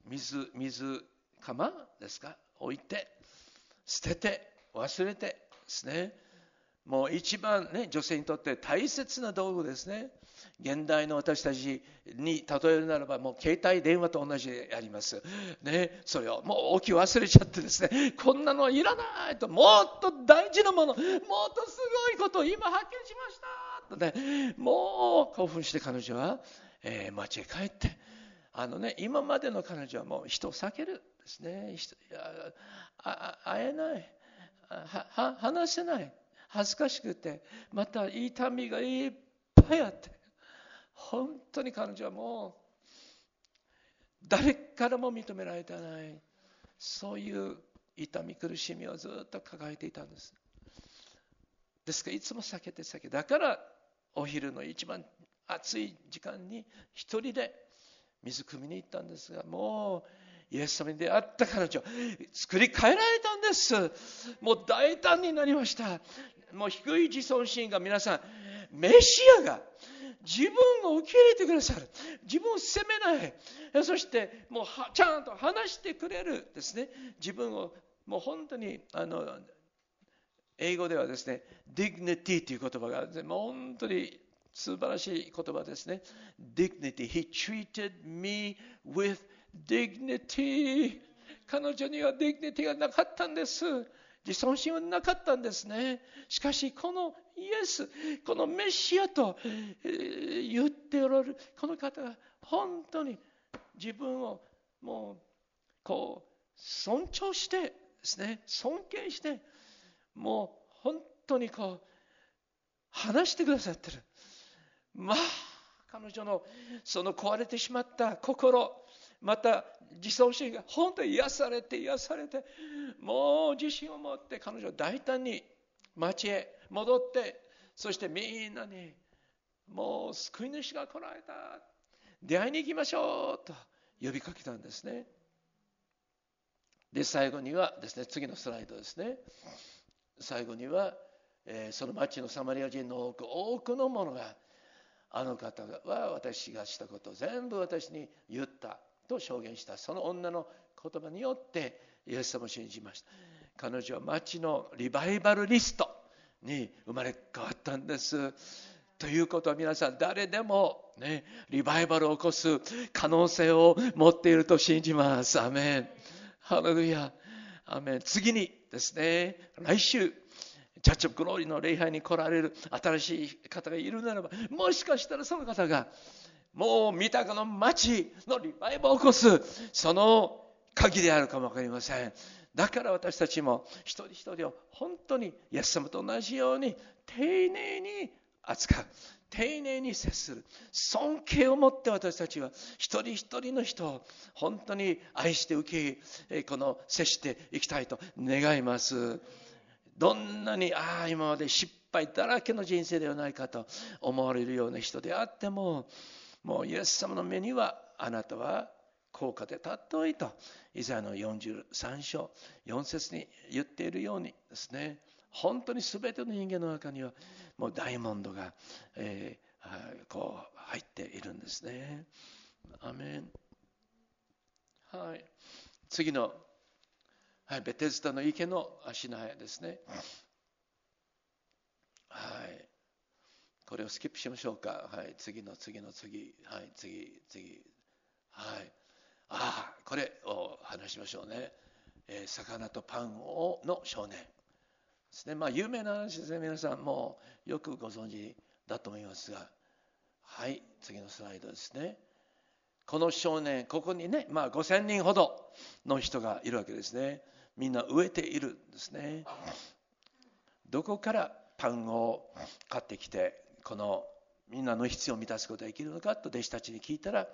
水、水釜ですか？置いて、捨てて、忘れてですね、もう一番ね、女性にとって大切な道具ですね。現代の私たちに例えるならば、もう携帯電話と同じであります。ね、それをもう置き忘れちゃってですね、こんなのいらないと、もっと大事なもの、もっとすごいことを今発見しましたとね、もう興奮して彼女は、えー、街へ帰って、あのね、今までの彼女はもう人を避けるですね。人あ会えない。話せない。恥ずかしくて、また痛みがいっぱいあって。本当に彼女はもう誰からも認められてない。そういう痛み苦しみをずっと抱えていたんです。ですからいつも避けて避けてだからお昼の一番暑い時間に一人で水汲みに行ったんですがもうイエス様に出会った彼女作り変えられたんです。もう大胆になりました。もう低い自尊心が皆さんメシアが自分を受け入れてくださる。自分を責めない。そしてもうちゃんと話してくれるですね。自分をもう本当にあの英語ではですね、dignity という言葉がもう本当に素晴らしい言葉ですね。dignity. He treated me with dignity. 彼女には dignity がなかったんです。自尊心はなかったんですね。しかし、このイエス、このメシアと言っておられる、この方が本当に自分をもうこう尊重してですね尊敬してもう本当にこう話してくださってる。まあ彼女のその壊れてしまった心また自尊心が本当に癒されて癒されてもう自信を持って彼女は大胆に町へ戻ってそしてみんなにもう救い主が来られた。出会いに行きましょうと呼びかけたんですね。で最後にはですね次のスライドですね。最後には、えー、その町のサマリア人の多く多くの者があの方は私がしたことを全部私に言ったと証言した。その女の言葉によってイエス様を信じました。彼女は町のリバイバルリスト。に生まれ変わったんです。ということは皆さん誰でもねリバイバルを起こす可能性を持っていると信じます。アメン。ハレルヤ。アメン。次にですね来週チャッチョグローリーの礼拝に来られる新しい方がいるならばもしかしたらその方がもう三鷹の町のリバイバルを起こすその鍵であるかも分かりません。だから私たちも一人一人を本当にイエス様と同じように丁寧に扱う。丁寧に接する。尊敬を持って私たちは一人一人の人を本当に愛して受けこの接していきたいと願います。どんなにああ今まで失敗だらけの人生ではないかと思われるような人であってももうイエス様の目にはあなたは高価で尊いとイザヤの43章4節に言っているようにですね本当に全ての人間の中にはもうダイヤモンドが、えー、こう入っているんですね。アメンはい、次の、はい、ベテスタの池の足苗ですね。はいこれをスキップしましょうか。はい、次の次の次。はい、次、次。はい。ああ、これを話しましょうね。えー、魚とパンをの少年。ですね。まあ、有名な話ですね。皆さんもよくご存知だと思いますが。はい、次のスライドですね。この少年、ここにね、まあ、5000人ほどの人がいるわけですね。みんな植えているんですね。どこからパンを買ってきてこのみんなの必要を満たすことができるのかと弟子たちに聞いたら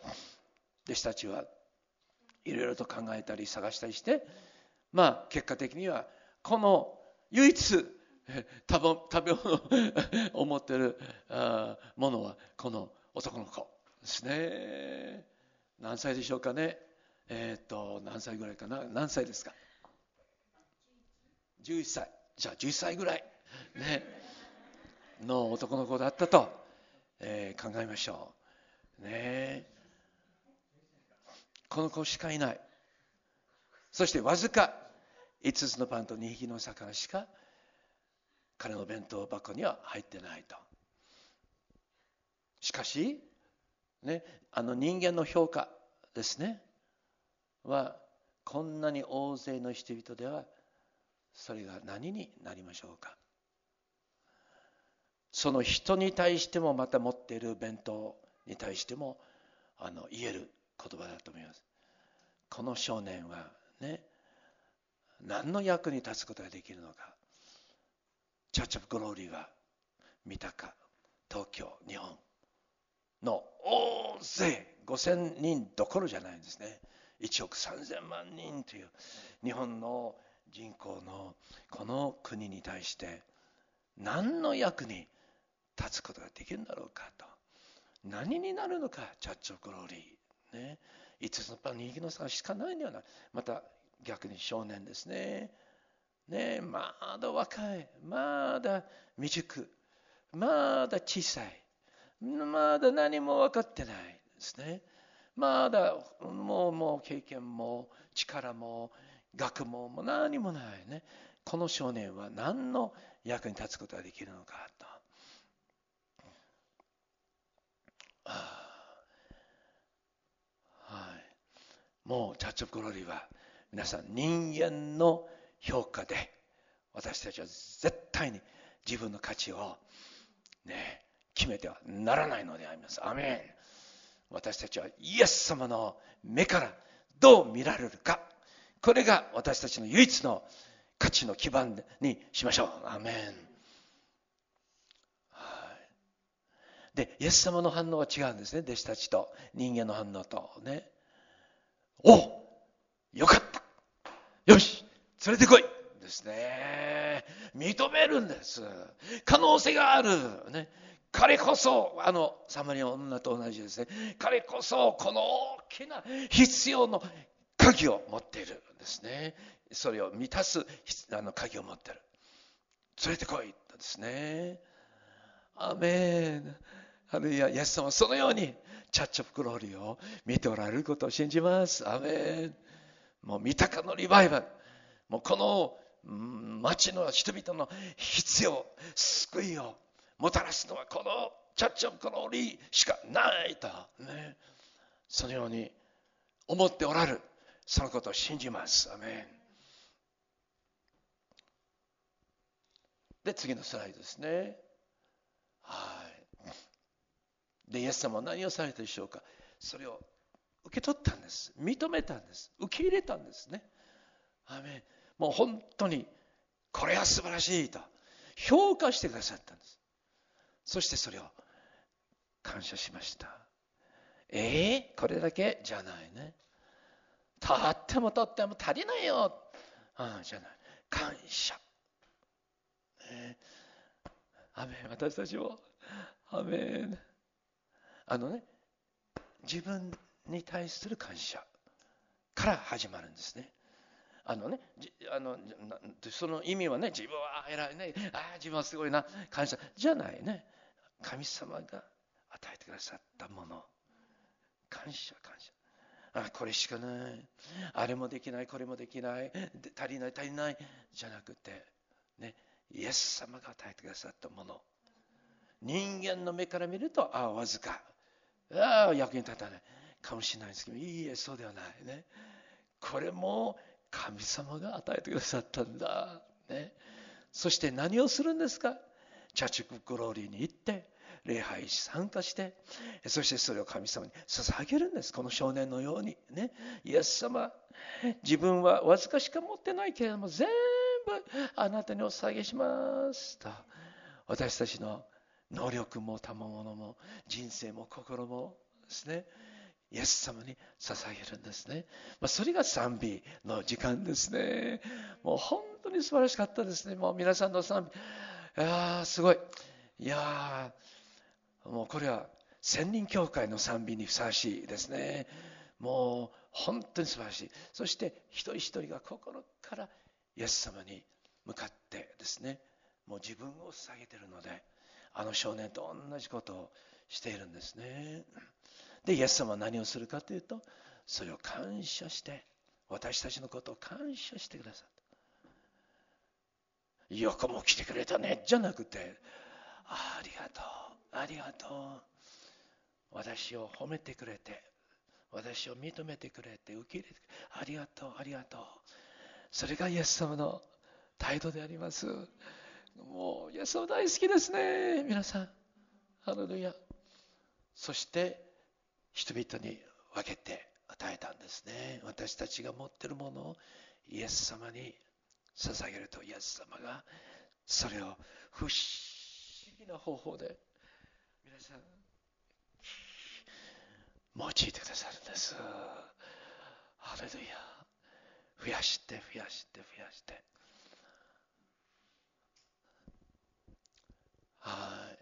弟子たちはいろいろと考えたり探したりしてまあ結果的にはこの唯一 食べ物を 思ってるものはこの男の子ですね。何歳でしょうかね。えっ、と何歳ぐらいかな。何歳ですか。11歳。じゃあ11歳ぐらい。ね。の男の子だったと、えー、考えましょう。ね。この子しかいない。そしてわずか5つのパンと2匹の魚しか彼の弁当箱には入ってないと。しかし、ね、あの人間の評価ですね、はこんなに大勢の人々ではそれが何になりましょうか。その人に対してもまた持っている弁当に対してもあの言える言葉だと思います。この少年はね何の役に立つことができるのか。チャーチ・オブ・グローリーは三鷹東京日本。の大勢。5000人どころじゃないんですね。1億3000万人という。日本の人口のこの国に対して何の役に立つことができるんだろうかと。何になるのか。チャッチョグローリー、ね、5つのパン2匹の差しかないんではな。いまた逆に少年ですね。ねまだ若い。まだ未熟。まだ小さい。まだ何も分かってない。ですね。まだもうもう経験も力も学問も何もないね。この少年は何の役に立つことができるのかと。もうチャッチ・オブ・グローリーは皆さん人間の評価で私たちは絶対に自分の価値をね決めてはならないのであります。アメン私たちはイエス様の目からどう見られるかこれが私たちの唯一の価値の基盤にしましょう。アメン。で、イエス様の反応は違うんですね。弟子たちと人間の反応とね。およかったよし連れてこいですね。認めるんです。可能性がある。ね。彼こそ、あの、サマリアの女と同じですね。彼こそ、この大きな必要の鍵を持っているんですね。それを満たすあの鍵を持っている。連れてこいですね。アメン。あるいは、イエス様そのように、チャッチョプクローリーを見ておられることを信じます。アメン。もう、三鷹のリバイバル。もう、この、町の人々の必要、救いをもたらすのは、このチャッチョプクローリーしかないと。ね。そのように思っておられる。そのことを信じます。アメン。で、次のスライドですね。はい。で、イエス様は何をされたでしょうかそれを受け取ったんです。認めたんです。受け入れたんですね。アメもう本当に、これは素晴らしいと評価してくださったんです。そしてそれを感謝しました。ええー、これだけ？じゃないね。とってもとっても足りないよ。ああじゃない。感謝。えー、アメ私たちも、アメンあのね、自分に対する感謝から始まるんですね。あのね、あのその意味はね、自分は偉いね、ああ、自分はすごいな、感謝じゃないね。神様が与えてくださったもの。感謝、感謝。あこれしかない。あれもできない、これもできない。足りない、足りない。じゃなくて、ね、イエス様が与えてくださったもの。人間の目から見ると、ああ、わずか。役に立たないかもしれないですけど、いいえ、そうではないね。これも神様が与えてくださったんだ。ね。そして何をするんですか？チャチクグローリーに行って、礼拝し参加して、そしてそれを神様に捧げるんです。この少年のように。ね。イエス様、自分はわずかしか持ってないけれども、全部あなたにお捧げしますと。私たちの能力も賜物も人生も心もですね。イエス様に捧げるんですね、まあ、それが賛美の時間ですね。もう本当に素晴らしかったですね。もう皆さんの賛美。いやすごい。いやもうこれは千人教会の賛美にふさわしいですね。もう本当に素晴らしい。そして一人一人が心からイエス様に向かってですね。もう自分を捧げているのであの少年と同じことをしているんですね。で、イエス様は何をするかというと、それを感謝して、私たちのことを感謝してくださった。よくも来てくれたね、じゃなくて、ありがとう、ありがとう。私を褒めてくれて、私を認めてくれて、受け入れてくれて、ありがとう、ありがとう。それがイエス様の態度であります。もう、イエス様大好きですね。皆さん。ハレルヤ。そして、人々に分けて与えたんですね。私たちが持っているものをイエス様に捧げると、イエス様がそれを不思議な方法で皆さん用いてくださるんです。ハレルヤ。増やして増やして増やして。はい。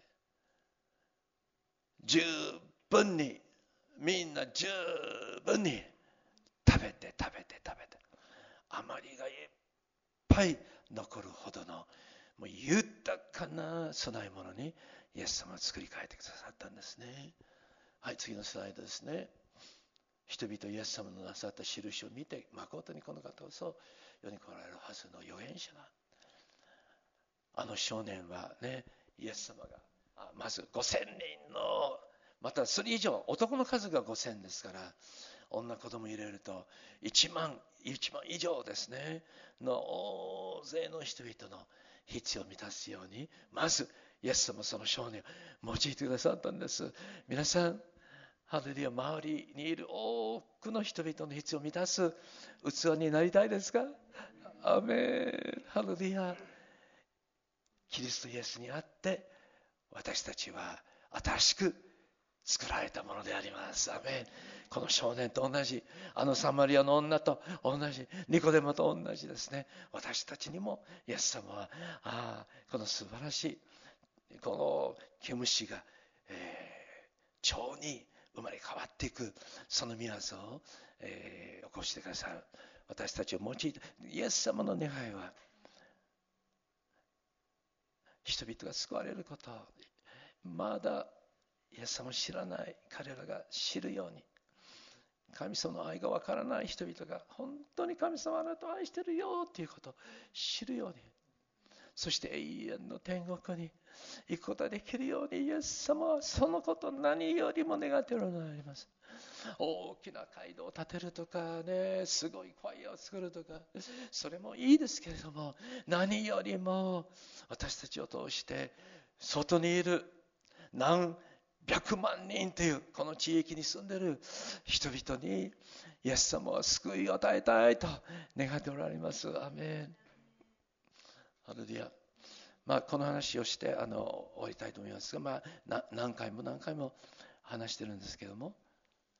十分に、みんな十分に食べて食べて食べて、余りがいっぱい残るほどの、もう豊かな供え物にイエス様は作り変えてくださったんですね。はい、次のスライドですね。人々イエス様のなさった印を見て、誠にこの方こそ世に来られるはずの預言者が。あの少年はね、イエス様が。まず5000人のまたそれ以上男の数が5000ですから女子供入れると1万 ,1 万以上ですね。の大勢の人々の必要を満たすようにまずイエス様その少年を用いてくださったんです。皆さんハレルヤ周りにいる多くの人々の必要を満たす器になりたいですか？アメン。ハレルヤ。キリストイエスにあって私たちは新しく作られたものであります。アメンこの少年と同じ、あのサマリアの女と同じ、ニコデモと同じですね。私たちにも、イエス様は、ああ、この素晴らしい、この毛虫が、えー、蝶に生まれ変わっていく、その皆さを、えー、起こしてくださる。私たちを用いて、イエス様の願いは、人々が救われること、まだイエス様を知らない彼らが知るように、神様の愛がわからない人々が本当に神様あなたを愛してるよということを知るようにそして永遠の天国に行くことができるようにイエス様はそのこと何よりも願っておられます大きな街道を建てるとかねすごいファイヤーを作るとかそれもいいですけれども何よりも私たちを通して外にいる何100万人というこの地域に住んでいる人々にイエス様は救いを与えたいと願っておられます。アメン。ハレルヤ。まあ、この話をしてあの終わりたいと思いますが、まあ、何回も何回も話してるんですけども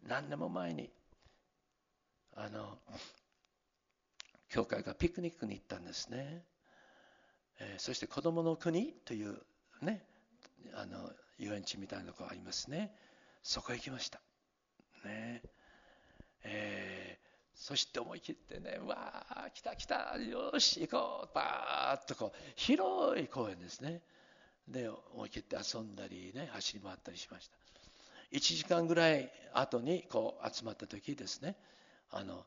何年も前にあの教会がピクニックに行ったんですね、えー、そして子供の国というねあの遊園地みたいなとこありますね。そこへ行きました。ね。え、そして思い切ってねわあ来た来たよし行こうバーッとこう広い公園ですね。で思い切って遊んだりね走り回ったりしました。1時間ぐらい後にこう集まった時ですね。あの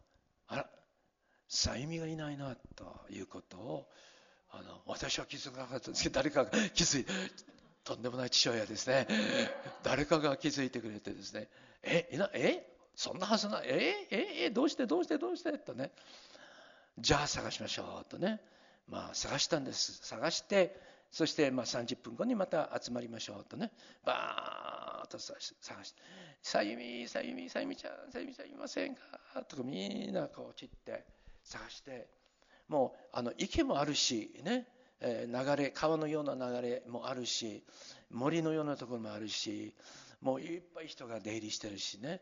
あらさゆみがいないなということをあの私は気づかなかったんですけど誰かが気づいてとんでもない父親ですね。誰かが気づいてくれてですね、え、いな、え、そんなはずない、え、え、え、どうして、どうして、どうして？とね、じゃあ探しましょうとね、まあ探したんです。探して、そしてまあ30分後にまた集まりましょうとね、バーッと探して、さゆみ、さゆみ、さゆみちゃん、さゆみちゃんいませんか？とかみんなこう散って探して、もうあの池もあるしね、流れ川のような流れもあるし森のようなところもあるしもういっぱい人が出入りしてるしね。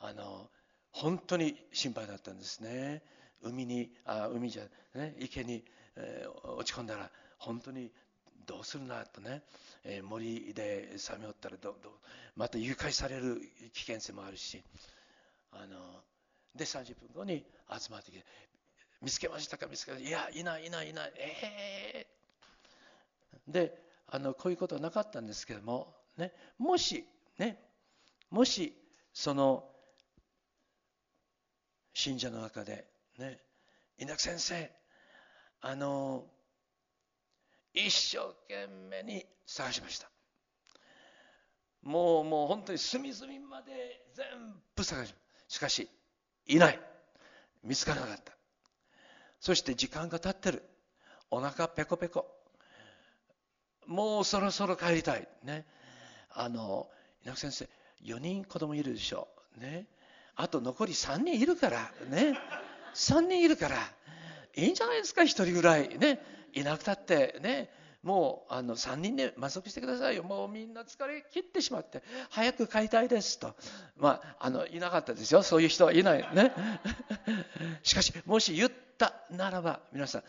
あの本当に心配だったんですね。海にあ海じゃね池に、えー、落ち込んだら本当にどうするなとね、えー、森でサメおったらどどまた誘拐される危険性もあるしあので30分後に集まってきて見つけましたか？見つけましたいやいないいないいない。ええであのこういうことはなかったんですけども、ね、もしねもしその信者の中でね稲木先生あの一生懸命に探しましたもうもう本当に隅々まで全部探しましかしいない見つからなかったそして時間が経ってるお腹ペコペコもうそろそろ帰りたい。ね。あの、稲木先生、4人子供いるでしょう。ね。あと残り3人いるから。ね。3人いるから。いいんじゃないですか、1人ぐらい。ね。いなくたって。ね。もうあの3人で満足してくださいよ。もうみんな疲れ切ってしまって、早く帰りたいですと。まあ、あの、いなかったですよ。そういう人はいない。ね。しかし、もし言ったならば、皆さん、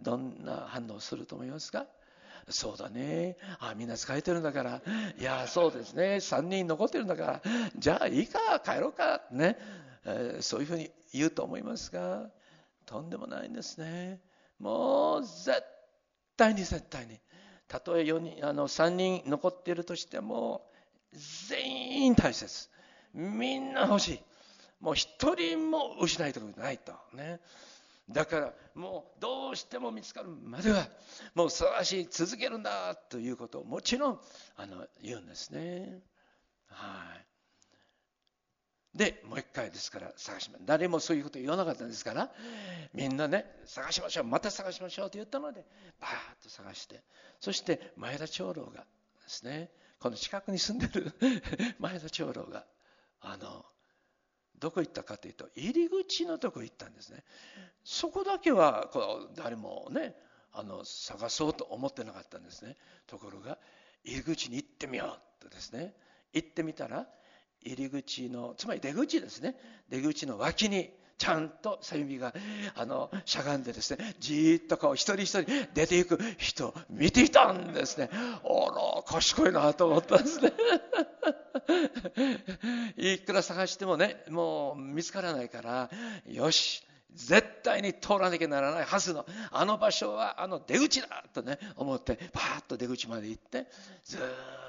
どんな反応すると思いますか？そうだね。あ、みんな疲れてるんだから。いや、そうですね。3人残ってるんだから。じゃあいいか、帰ろうか。ね。えー、そういうふうに言うと思いますが、とんでもないんですね。もう絶対に絶対に。たとえ4人、あの、3人残っているとしても、全員大切。みんな欲しい。もう一人も失いたくないと。ね。だからもうどうしても見つかるまではもう探し続けるんだということをもちろんあの言うんですね。はい。で、もう一回ですから探します。誰もそういうこと言わなかったんですから、みんなね、探しましょう、また探しましょうと言ったので、バーッと探して、そして前田長老がですね、この近くに住んでる 前田長老が、あのどこ行ったかというと入り口のとこ行ったんですね。そこだけはこう誰もねあの探そうと思ってなかったんですね。ところが入り口に行ってみようとですね。行ってみたら入り口のつまり出口ですね。出口の脇にちゃんとさゆみがあのしゃがんでですねじーっとこう一人一人出ていく人を見ていたんですね。あら賢いなと思ったんですね。いくら探してもねもう見つからないからよし絶対に通らなきゃならないはずのあの場所はあの出口だとね思ってパーッと出口まで行ってずっ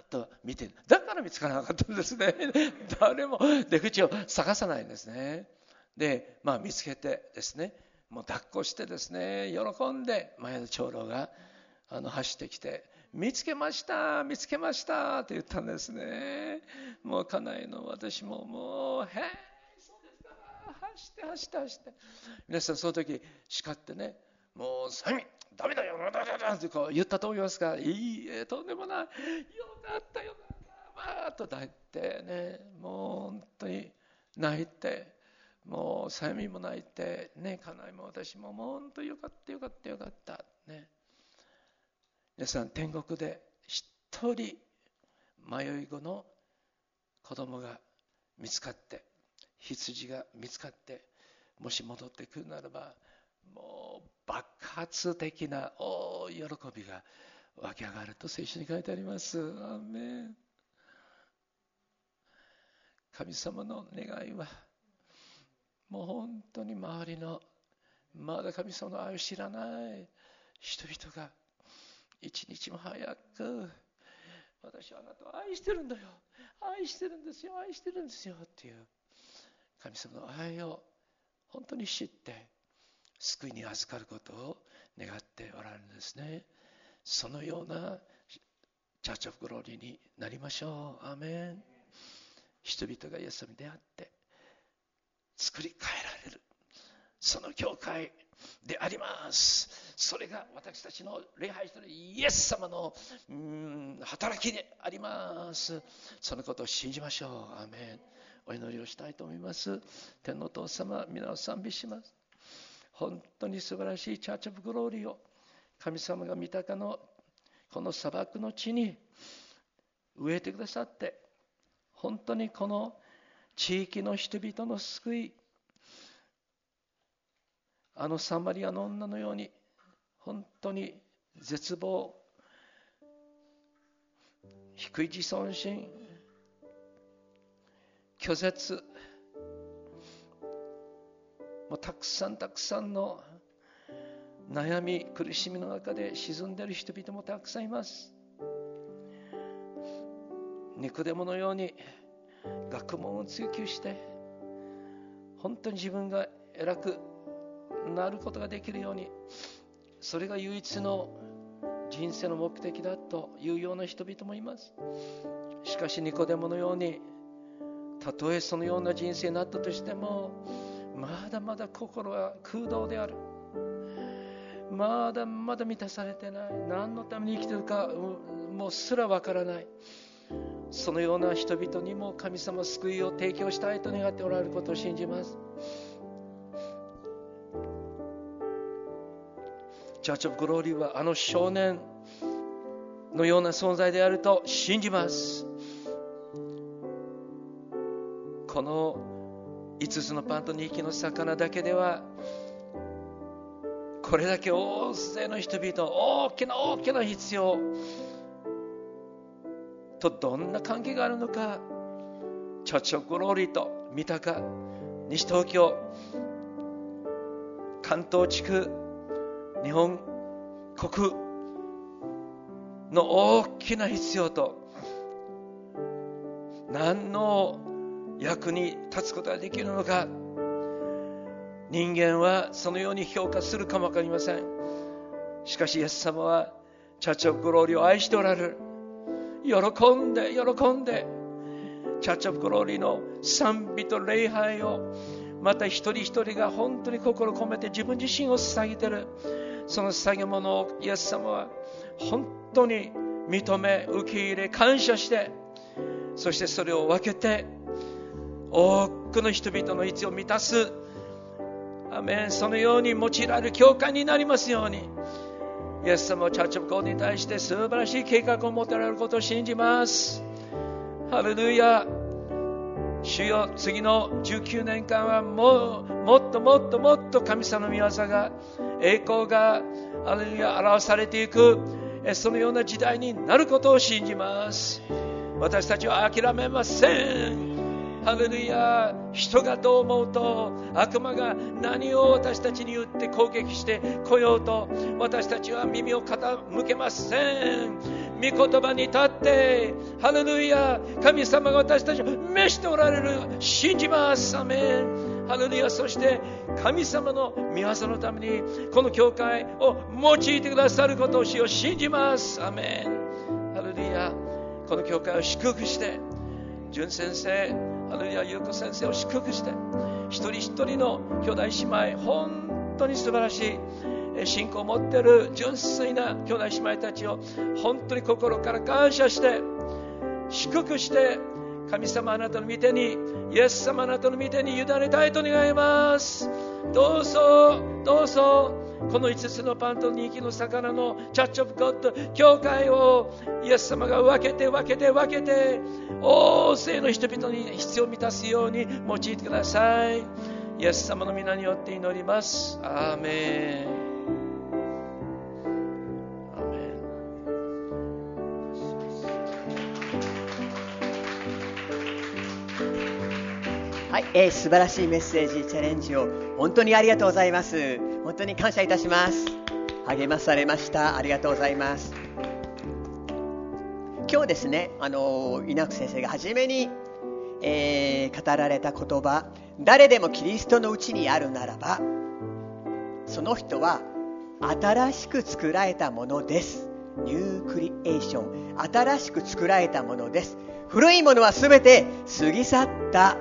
と見てだから見つからなかったんですね。誰も出口を探さないんですね。で、まあ、見つけてですねもう抱っこしてですね喜んで前の長老があの走ってきて見つけました見つけましたって言ったんですね。もう家内の私ももうへえそうですか走って走って走って。皆さんその時叱ってねもうサミダメだよダダダってこう言ったと思いますがいいえとんでもない。よかったよかった。わーっと抱いてねもう本当に泣いてもうさみも泣いてね家内も私ももう本当よかったよかったよかった。ね。皆さん天国で一人迷い子の子供が見つかって羊が見つかってもし戻ってくるならばもう爆発的な大喜びが湧き上がると聖書に書いてあります。アメン。神様の願いはもう本当に周りのまだ神様の愛を知らない人々が一日も早く私はあなたを愛してるんだよ。愛してるんですよ愛してるんですよっていう神様の愛を本当に知って救いに預かることを願っておられるんですね。そのようなチャーチ・オブ・グローリーになりましょう。アメン。人々がイエス様に出会って作り変えられる。その教会であります。それが私たちの礼拝しているイエス様のうん働きであります。そのことを信じましょう。アメン。お祈りをしたいと思います。天のお父様皆を賛美します。本当に素晴らしいチャーチ・オブ・グローリーを神様が三鷹のこの砂漠の地に植えてくださって本当にこの地域の人々の救い。あのサマリアの女のように本当に絶望低い自尊心拒絶もうたくさんたくさんの悩み苦しみの中で沈んでいる人々もたくさんいます。肉デモのように学問を追求して本当に自分が偉くなることができるようにそれが唯一の人生の目的だというような人々もいます。しかしニコデモのようにたとえそのような人生になったとしてもまだまだ心は空洞である。まだまだ満たされてない。何のために生きてるかもうすらわからない。そのような人々にも神様救いを提供したいと願っておられることを信じます。チャーチ・オブ・グローリーはあの少年のような存在であると信じます。この5つのパンと2匹の魚だけではこれだけ大勢の人々大きな大きな必要。とどんな関係があるのかチョチョグローリーと三鷹西東京関東地区日本国の大きな必要と何の役に立つことができるのか人間はそのように評価するかも分かりません。しかしイエス様はチャチョグローリを愛しておられる。喜んで喜んで。チャッチョブ・グローリーの賛美と礼拝をまた一人一人が本当に心込めて自分自身を捧げてる。その捧げ物をイエス様は本当に認め受け入れ感謝してそしてそれを分けて多くの人々の必要を満たす。アメン。そのように用いられる教会になりますように。イエス様チャーチオブコーに対して素晴らしい計画を持てられることを信じます。ハレルヤ。主よ次の19年間はもうもっともっともっと神様の御業が栄光がハレルヤ表されていく。そのような時代になることを信じます。私たちは諦めません。ハレルヤ。人がどう思うと悪魔が何を私たちに言って攻撃してこようと私たちは耳を傾けません。御言葉に立ってハレルヤ神様が私たちを召しておられる。信じます。アメン。ハレルヤそして神様の御業のためにこの教会を用いてくださることをしよう信じます。アメン。ハレルヤこの教会を祝福して純先生ハレルヤ優子先生を祝福して一人一人の兄弟姉妹本当に素晴らしい信仰を持っている純粋な兄弟姉妹たちを本当に心から感謝して祝福して神様あなたの御手にイエス様あなたの御手に委ねたいと願います。どうぞどうぞ。この5つのパンと2匹の魚のチャッチオブゴッド教会をイエス様が分けて分けて分けて大勢の人々に必要を満たすように用いてください。イエス様の皆によって祈ります。アーメン。
はい、えー、素晴らしいメッセージ、チャレンジを本当にありがとうございます。本当に感謝いたします。励まされました。ありがとうございます。今日ですね、あの稲久先生が初めに、えー、語られた言葉、誰でもキリストのうちにあるならば、その人は新しく作られたものです。ニュークリエーション。新しく作られたものです。古いものは全て過ぎ去った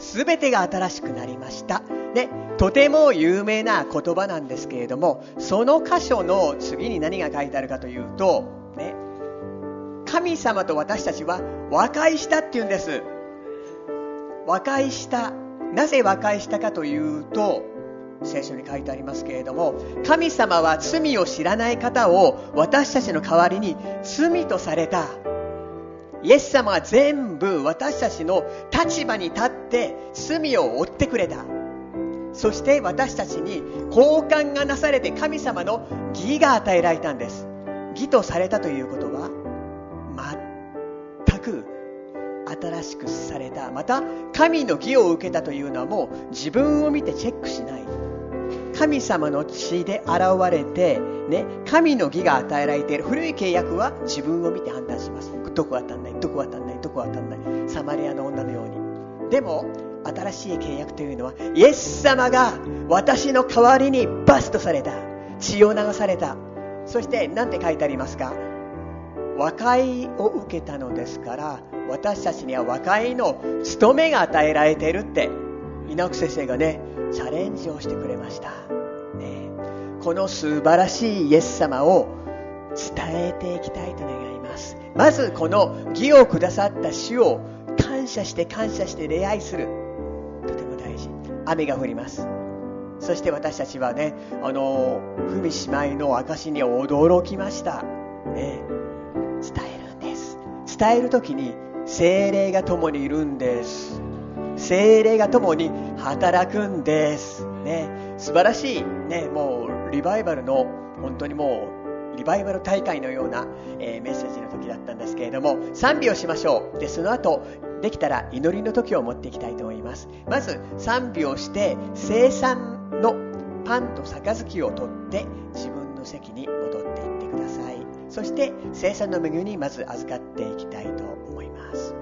全てが新しくなりました。でとても有名な言葉なんですけれどもその箇所の次に何が書いてあるかというと、ね、神様と私たちは和解したっていうんです。和解した。なぜ和解したかというと聖書に書いてありますけれども神様は罪を知らない方を私たちの代わりに罪とされた。イエス様は全部私たちの立場に立って罪を負ってくれた。そして私たちに交換がなされて神様の義が与えられたんです。義とされたということは全く新しくされた。また神の義を受けたというのはもう自分を見てチェックしない。神様の血で現れて、ね、神の義が与えられている古い契約は自分を見て判断します。どこが足んないどこが足んないどこが足んないサマリアの女のように。でも新しい契約というのはイエス様が私の代わりにバストされた血を流された。そして何て書いてありますか？和解を受けたのですから私たちには和解の務めが与えられているって稲久先生がねチャレンジをしてくれました、ね、この素晴らしいイエス様を伝えていきたいと願います。まずこの義をくださった主を感謝して感謝して礼拝する。とても大事。雨が降ります。そして私たちはねあの文姉妹の証に驚きました。ね。伝えるんです。伝える時に精霊が共にいるんです。精霊が共に働くんです。ね。素晴らしい。ね。もうリバイバルの本当にもうリバイバル大会のような、えー、メッセージの時だったんですけれども賛美をしましょう。でその後できたら祈りの時を持っていきたいと思います。まず賛美をして生産のパンと杯を取って自分の席に戻っていってください。そして生産の恵みにまず預かっていきたいと思います。